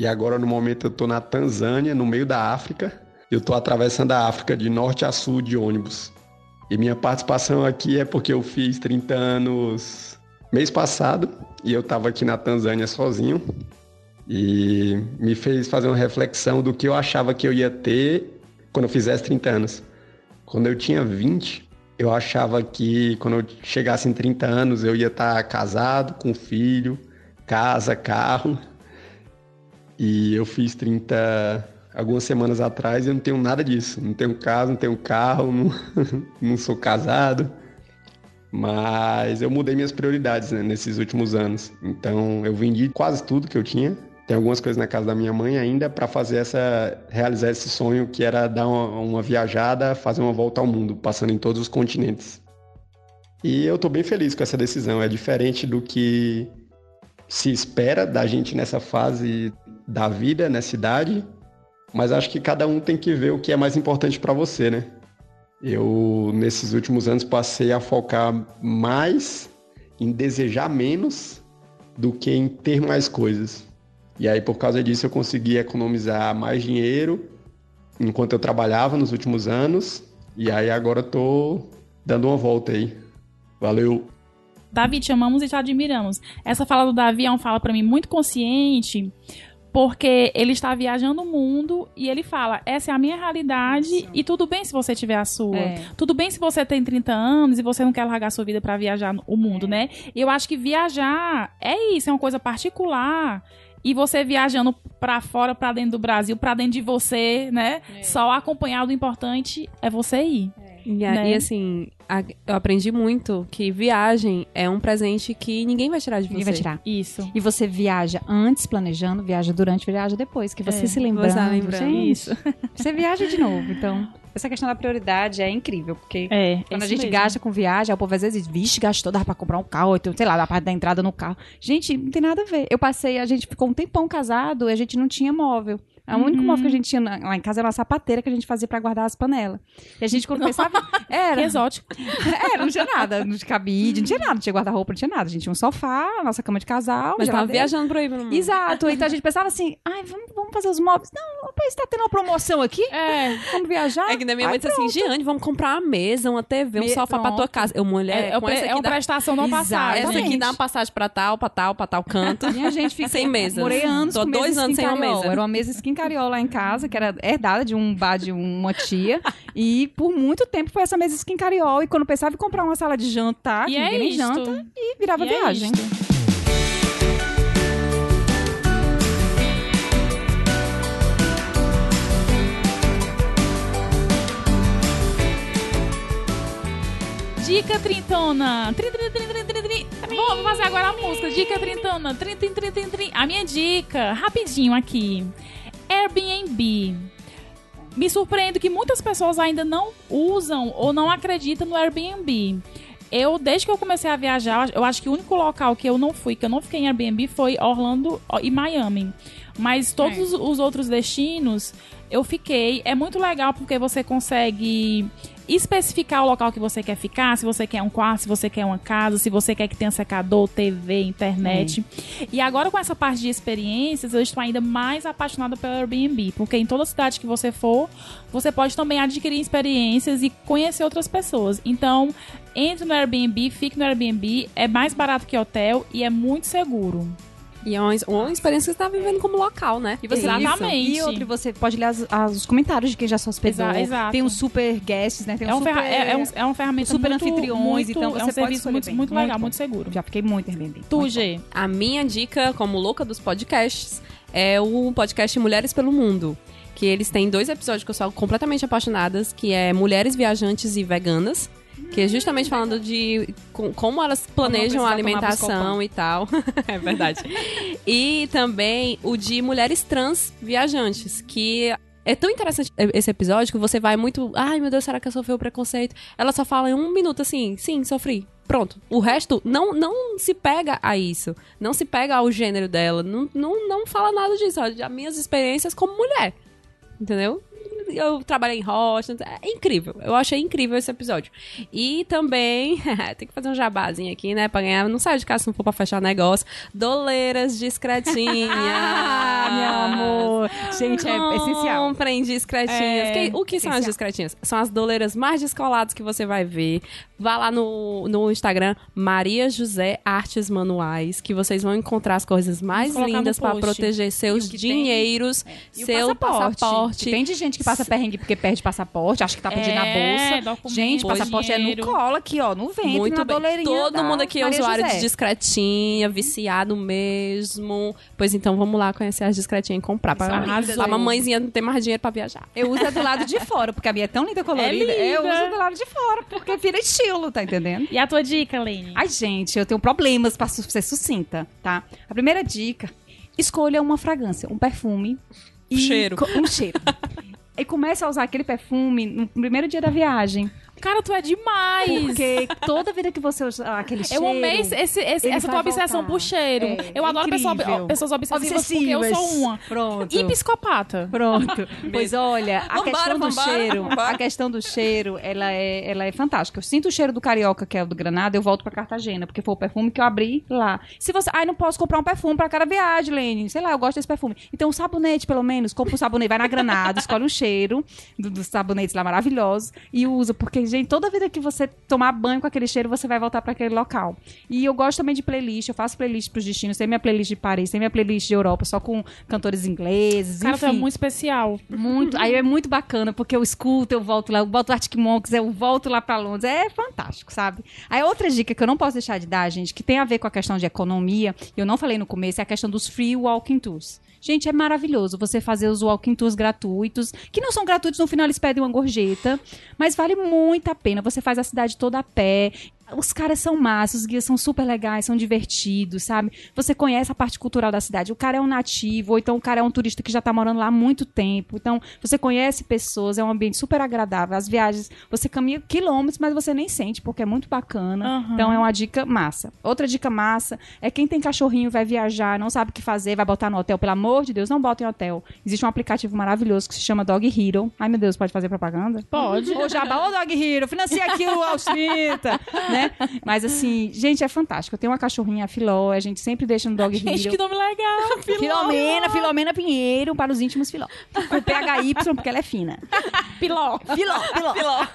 I: E agora, no momento, eu tô na Tanzânia, no meio da África. Eu tô atravessando a África de norte a sul de ônibus. E minha participação aqui é porque eu fiz 30 anos mês passado e eu tava aqui na Tanzânia sozinho. E me fez fazer uma reflexão do que eu achava que eu ia ter quando eu fizesse 30 anos. Quando eu tinha 20, eu achava que quando eu chegasse em 30 anos eu ia estar casado, com filho, casa, carro. E eu fiz 30 algumas semanas atrás e eu não tenho nada disso. Não tenho casa, não tenho carro, não, não sou casado. Mas eu mudei minhas prioridades né, nesses últimos anos. Então eu vendi quase tudo que eu tinha. Tem algumas coisas na casa da minha mãe ainda para fazer essa realizar esse sonho que era dar uma, uma viajada, fazer uma volta ao mundo, passando em todos os continentes. E eu tô bem feliz com essa decisão. É diferente do que se espera da gente nessa fase da vida, nessa idade, mas acho que cada um tem que ver o que é mais importante para você, né? Eu, nesses últimos anos, passei a focar mais em desejar menos do que em ter mais coisas. E aí, por causa disso, eu consegui economizar mais dinheiro enquanto eu trabalhava nos últimos anos. E aí, agora tô dando uma volta aí. Valeu!
A: Davi, te amamos e te admiramos. Essa fala do Davi é uma fala pra mim muito consciente, porque ele está viajando o mundo e ele fala: essa é a minha realidade e tudo bem se você tiver a sua.
E: É.
A: Tudo bem se você tem 30 anos e você não quer largar sua vida pra viajar o mundo, né? E eu acho que viajar é isso, é uma coisa particular. E você viajando pra fora, pra dentro do Brasil, pra dentro de você, né? Só acompanhado, o importante é você ir.
B: E, a-
A: Né?
B: e assim, eu aprendi muito que viagem é um presente que ninguém vai tirar de você.
E: Ninguém vai tirar.
A: Isso.
E: E você viaja antes planejando, viaja durante, viaja depois. Que você
A: É,
E: se lembrando.
B: você lembrando.
A: Isso.
E: Você viaja de novo, então.
C: Essa questão da prioridade é incrível, porque
A: É.
E: Quando
A: é
E: a
A: isso
E: gente
A: mesmo.
E: gasta com viagem, o povo às vezes, vixe, gastou, dava pra comprar um carro, então, sei lá, dá pra dar entrada no carro. Gente, não tem nada a ver. Eu passei, a gente ficou um tempão casado e a gente não tinha móvel. O único
A: Uhum.
E: móvel que a gente tinha lá em casa era uma sapateira que a gente fazia pra guardar as panelas. E a gente, quando pensava.
A: Que
E: Era.
A: exótico.
E: Era, não tinha nada. Não tinha cabide, não tinha nada. Não tinha guarda-roupa, não tinha nada. A gente tinha um sofá, a nossa cama de casal.
B: Mas tava
E: geladeira.
B: viajando por aí pelo mundo.
E: Exato. Então a gente pensava assim, ai, vamos, vamos fazer os móveis. Não, rapaz, tá tendo uma promoção aqui?
A: É.
E: Vamos viajar?
B: É que na minha
E: Ai,
B: mãe disse assim, Giane, vamos comprar uma mesa, uma TV, um
E: Me-
B: sofá pra tua
E: pronto.
B: casa. Eu, mulher,
A: É, é,
B: essa
A: é uma
B: dá-
A: prestação não passagem.
B: essa aqui dá uma passagem pra tal, pra tal, pra tal canto.
E: Minha gente fica
B: Sem mesa.
E: Morei anos
B: Tô
E: com
B: dois anos sem uma mesa.
E: Era uma mesa skin cariol lá em casa, que era herdada de um bar de uma tia. e por muito tempo foi essa mesa skin cariol. E quando pensava em comprar uma sala de jantar,
A: E
E: que
A: é
E: ninguém nem
A: isto.
E: janta, e virava
A: E é
E: viagem.
A: isto. Dica trintona. Trin, trin, trin, trin, trin, trin. Vamos fazer agora a música. Dica trintona. Trin, trin, trin, trin, trin. A minha dica, rapidinho aqui. Airbnb. Me surpreendo que muitas pessoas ainda não usam ou não acreditam no Airbnb. Eu, desde que eu comecei a viajar, eu acho que o único local que eu não fui, que eu não fiquei em Airbnb, foi Orlando e Miami. Mas todos os- os outros destinos eu fiquei. É muito legal porque você consegue especificar o local que você quer ficar, se você quer um quarto, se você quer uma casa, se você quer que tenha secador, TV, internet. E agora com essa parte de experiências, eu estou ainda mais apaixonada pelo Airbnb, porque em toda cidade que você for, você pode também adquirir experiências e conhecer outras pessoas. Então, entre no Airbnb, fique no Airbnb, é mais barato que hotel e é muito seguro.
B: E é uma, uma experiência que você tá vivendo como local, né?
E: E você
A: Exatamente.
E: E outro, você pode ler as- as- os comentários de quem já se hospedou.
A: Exa- exato.
E: Tem uns super guests, né? Tem
A: É,
E: um
A: um
E: super...
A: é, é um, é uma ferramenta
E: super
A: muito,
E: anfitriões,
A: muito,
E: então
A: é
E: você
A: um
E: pode
A: serviço muito, muito
E: Muito
A: legal,
E: bom.
A: muito seguro.
E: Já fiquei muito Airbnb.
A: Tu,
E: Muito
A: G.
B: A minha dica, como louca dos podcasts, é o podcast Mulheres pelo Mundo. Que eles têm dois episódios que eu sou completamente apaixonadas, que é Mulheres Viajantes e Veganas. Que é justamente falando de com- como elas planejam a alimentação e tal. é verdade. E também o de mulheres trans viajantes, que é tão interessante esse episódio que você vai muito. Ai, meu Deus, será que eu sofri o preconceito? Ela só fala em um minuto assim: sim, sofri. Pronto. O resto não, não se pega a isso. Não se pega ao gênero dela. Não, não, não fala nada disso. As minhas experiências como mulher. Entendeu? Eu trabalhei em rocha. É incrível. Eu achei incrível esse episódio. E também. tem que fazer um jabazinho aqui, né? Pra ganhar. Não sai de casa se não for pra fechar negócio. Doleiras discretinhas.
E: Ah, meu amor. Gente, é essencial.
B: Comprem discretinhas.
E: É,
B: Que- o que são as
E: essencial.
B: discretinhas? São as doleiras mais descoladas que você vai ver. Vá lá no, no Instagram, Maria José Artes Manuais, que vocês vão encontrar as coisas mais lindas para proteger seus
E: tem-
B: dinheiros,
E: E o
B: seu passaporte.
E: Que Tem de gente que passa perrengue porque perde passaporte, acha que tá pedindo
A: É,
E: a bolsa. Gente, passaporte é
A: dinheiro.
E: no colo aqui, ó, no ventre,
B: Muito
E: na
B: bem. Todo
E: da
B: mundo aqui é
E: Maria
B: usuário
E: José.
B: de discretinha, viciado mesmo. Pois então, vamos lá conhecer as discretinhas e comprar. Pra, pra mamãezinha não ter mais dinheiro pra viajar.
E: Eu uso a do lado de fora, porque a minha é tão linda colorida.
A: É
E: Eu
A: linda.
E: uso do lado de fora, porque vira estilo, tá entendendo?
A: E a tua dica, Lene?
E: Ai, gente, eu tenho problemas pra ser sucinta, tá? A primeira dica: escolha uma fragrância, um perfume. E
B: Cheiro.
E: Um cheiro. E comece a usar aquele perfume no primeiro dia da viagem.
A: Cara, tu é demais!
E: Porque toda vida que você usa aquele cheiro.
A: Eu amei esse, esse- esse- essa tua obsessão
E: voltar.
A: por cheiro.
E: É,
A: eu adoro pessoa- pessoas obsessivas, porque eu
E: Obsessivas.
A: sou uma.
E: Pronto.
A: E psicopata.
E: Pronto. Pois olha, a
B: Vambora,
E: questão do
B: vambora,
E: cheiro,
B: vambora.
E: a questão do cheiro, ela é, ela é fantástica. Eu sinto o cheiro do carioca, que é o do Granada, eu volto pra Cartagena, porque foi o perfume que eu abri lá. Se você, ai, não posso comprar um perfume pra cada viagem, Lene. Sei lá, eu gosto desse perfume. Então, um sabonete, pelo menos, compra um sabonete, vai na Granada, escolhe um cheiro do- dos sabonetes lá maravilhosos e usa, porque gente, toda vida que você tomar banho com aquele cheiro, você vai voltar pra aquele local. E eu gosto também de playlist, eu faço playlist pros destinos, tem minha playlist de Paris, tem minha playlist de Europa, só com cantores ingleses,
A: Cara, é
E: enfim.
A: muito especial.
E: Muito. Aí é muito bacana, porque eu escuto, eu volto lá, eu boto Arctic Monkeys, eu volto lá pra Londres. É fantástico, sabe? Aí outra dica que eu não posso deixar de dar, gente, que tem a ver com a questão de economia, e eu não falei no começo, é a questão dos free walking tours. Gente, é maravilhoso você fazer os walking tours gratuitos, que não são gratuitos, no final eles pedem uma gorjeta, mas vale muito a pena. Você faz a cidade toda a pé. Os caras são massas, os guias são super legais, são divertidos, sabe? Você conhece a parte cultural da cidade. O cara é um nativo, ou então o cara é um turista que já tá morando lá há muito tempo. Então, você conhece pessoas, é um ambiente super agradável. As viagens, você caminha quilômetros, mas você nem sente, porque é muito bacana.
A: Aham.
E: Então, é uma dica massa. Outra dica massa é quem tem cachorrinho, vai viajar, não sabe o que fazer, vai botar no hotel. Pelo amor de Deus, não bota em hotel. Existe um aplicativo maravilhoso que se chama Dog Hero. Ai, meu Deus, pode fazer propaganda?
A: Pode.
E: Ô, Jabá, ô Dog Hero, financia aqui o aos 30, né? Mas assim, gente, é fantástico. Eu tenho uma cachorrinha, a Filó, a gente sempre deixa no Dog
A: Gente,
E: Hero.
A: que nome legal.
E: Filomena, Filomena Pinheiro, para os íntimos Filó. Com PHY, porque ela é fina.
A: Piló.
E: Filó, Filó.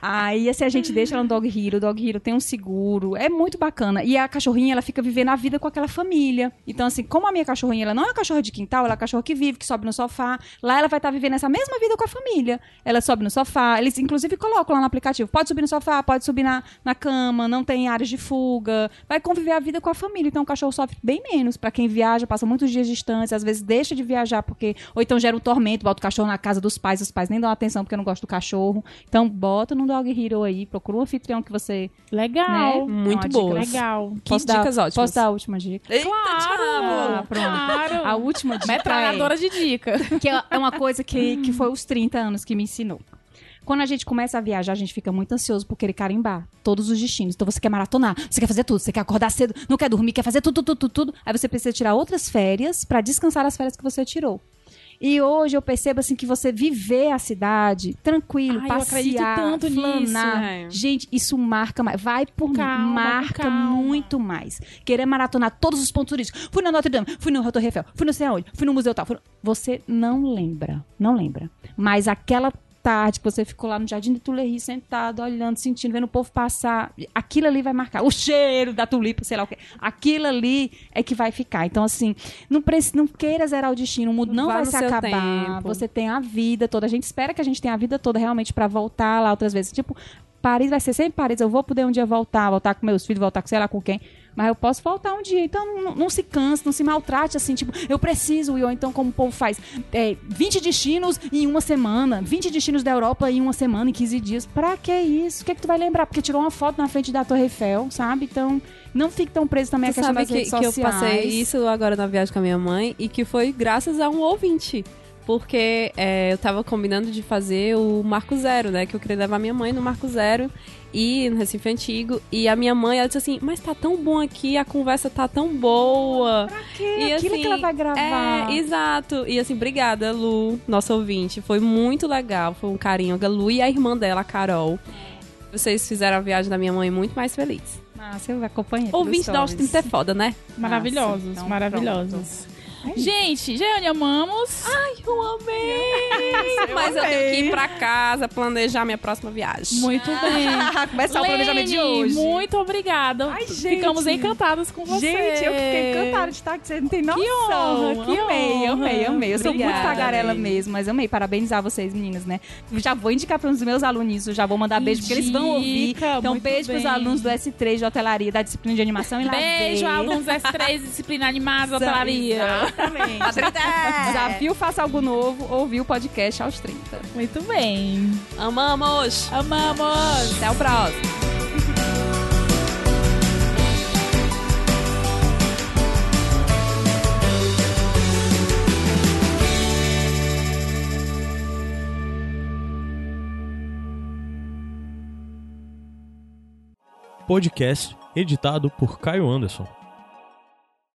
E: Aí, assim, a gente deixa ela no Dog Hero. O Dog Hero tem um seguro. É muito bacana. E a cachorrinha, ela fica vivendo a vida com aquela família. Então, assim, como a minha cachorrinha, ela não é uma cachorra de quintal, ela é uma cachorra que vive, que sobe no sofá. Lá ela vai estar vivendo essa mesma vida com a família. Ela sobe no sofá. Eles, inclusive, colocam lá no aplicativo. Pode subir no sofá, pode subir na, na cama, não tem áreas de fuga. Vai conviver a vida com a família. Então, o cachorro sofre bem menos. Pra quem viaja, passa muitos dias distantes, às vezes deixa de viajar porque ou então gera um tormento, bota o cachorro na casa dos pais, os pais nem dão atenção porque não gostam do cachorro. Então, bota no Dog Hero aí, procura um anfitrião que você,
A: Legal.
E: né?
B: Muito
E: É
B: boas.
A: Legal.
B: Que
E: Posso dar-
B: dicas ótimas.
E: Posso dar a última dica?
B: Eita,
A: Claro.
E: Ah, pronto.
A: Claro.
E: A última dica
A: Metralhadora de dica.
E: é, que é é uma coisa que, que foi os 30 anos que me ensinou. Quando a gente começa a viajar, a gente fica muito ansioso por querer carimbar todos os destinos. Então você quer maratonar, você quer fazer tudo, você quer acordar cedo, não quer dormir, quer fazer tudo, tudo, tudo, tudo. Aí você precisa tirar outras férias pra descansar as férias que você tirou. E hoje eu percebo assim que você viver a cidade tranquilo,
A: Ai,
E: passear,
A: tanto nisso.
E: flanar,
B: É.
E: gente, isso marca mais. Vai por mim,
A: Calma,
E: marca
A: calma.
E: muito mais. Querer maratonar todos os pontos turísticos. Fui na Notre Dame, fui no Torre Eiffel, fui não sei aonde, fui no museu tal. no- Você não lembra, não lembra. Mas aquela tarde, que você ficou lá no Jardim de Tuileries sentado, olhando, sentindo, vendo o povo passar, aquilo ali vai marcar. O cheiro da tulipa, sei lá o quê. Aquilo ali é que vai ficar. Então, assim, não, não queira zerar o destino, o mundo não vai
B: no
E: se acabar.
B: tempo.
E: Você tem a vida toda. A gente espera que a gente tenha a vida toda realmente pra voltar lá outras vezes. Tipo, Paris vai ser sempre Paris. Eu vou poder um dia voltar, voltar com meus filhos, voltar com sei lá com quem. Mas eu posso voltar um dia. Então não, não se canse, não se maltrate assim, tipo, eu preciso. Ou então, como o povo faz, é, 20 destinos em uma semana, 20 destinos da Europa em uma semana, em 15 dias. Pra que isso? O que, é que tu vai lembrar? Porque tirou uma foto na frente da Torre Eiffel, sabe? Então, não fique tão preso também
B: Tu
E: questão
B: sabe
E: das
B: que,
E: redes
B: que eu
E: sociais.
B: passei isso agora na viagem com a minha mãe e que foi graças a um ouvinte. Porque é, eu tava combinando de fazer o Marco Zero, né? Que eu queria levar minha mãe no Marco Zero e no Recife Antigo. E a minha mãe, ela disse assim, mas tá tão bom aqui, a conversa tá tão boa.
E: Que
B: E,
E: aquilo
B: assim,
E: que ela vai gravar.
B: É, exato. E assim, obrigada, Lu, nossa ouvinte. Foi muito legal, foi um carinho. A Lu e a irmã dela, a Carol. Vocês fizeram a viagem da minha mãe muito mais feliz.
E: Massa, eu acompanhei.
B: Ouvinte da Austin é foda, né?
A: Maravilhosos,
E: então
A: maravilhosos. Gente, Jeane, amamos.
B: Eu amei! Mas eu tenho que ir pra casa planejar minha próxima viagem.
A: Muito bem.
E: Começar o planejamento de
A: Lene,
E: hoje.
A: muito obrigada.
E: Ai, gente.
A: Ficamos encantadas com você.
E: Gente, eu fiquei encantada de estar aqui, você não tem noção.
A: honra, que
E: amei,
A: honra.
E: amei, amei. Eu sou muito
A: Obrigada,
E: tagarela
A: Lene.
E: mesmo, mas amei. Parabenizar vocês, meninas, né? Já vou indicar para os meus alunos, eu já vou mandar beijo, porque eles vão ouvir.
A: Indica,
E: Então, beijo para os alunos do S3 de hotelaria, da disciplina de animação e
A: Beijo,
E: lazer.
A: alunos S3, disciplina animada, hotelaria.
E: Exatamente. Desafio Faça Algo Novo, ouvir o podcast aos 30.
A: Muito bem.
B: Amamos!
A: Amamos.
B: Até o próximo!
J: Podcast editado por Caio Anderson.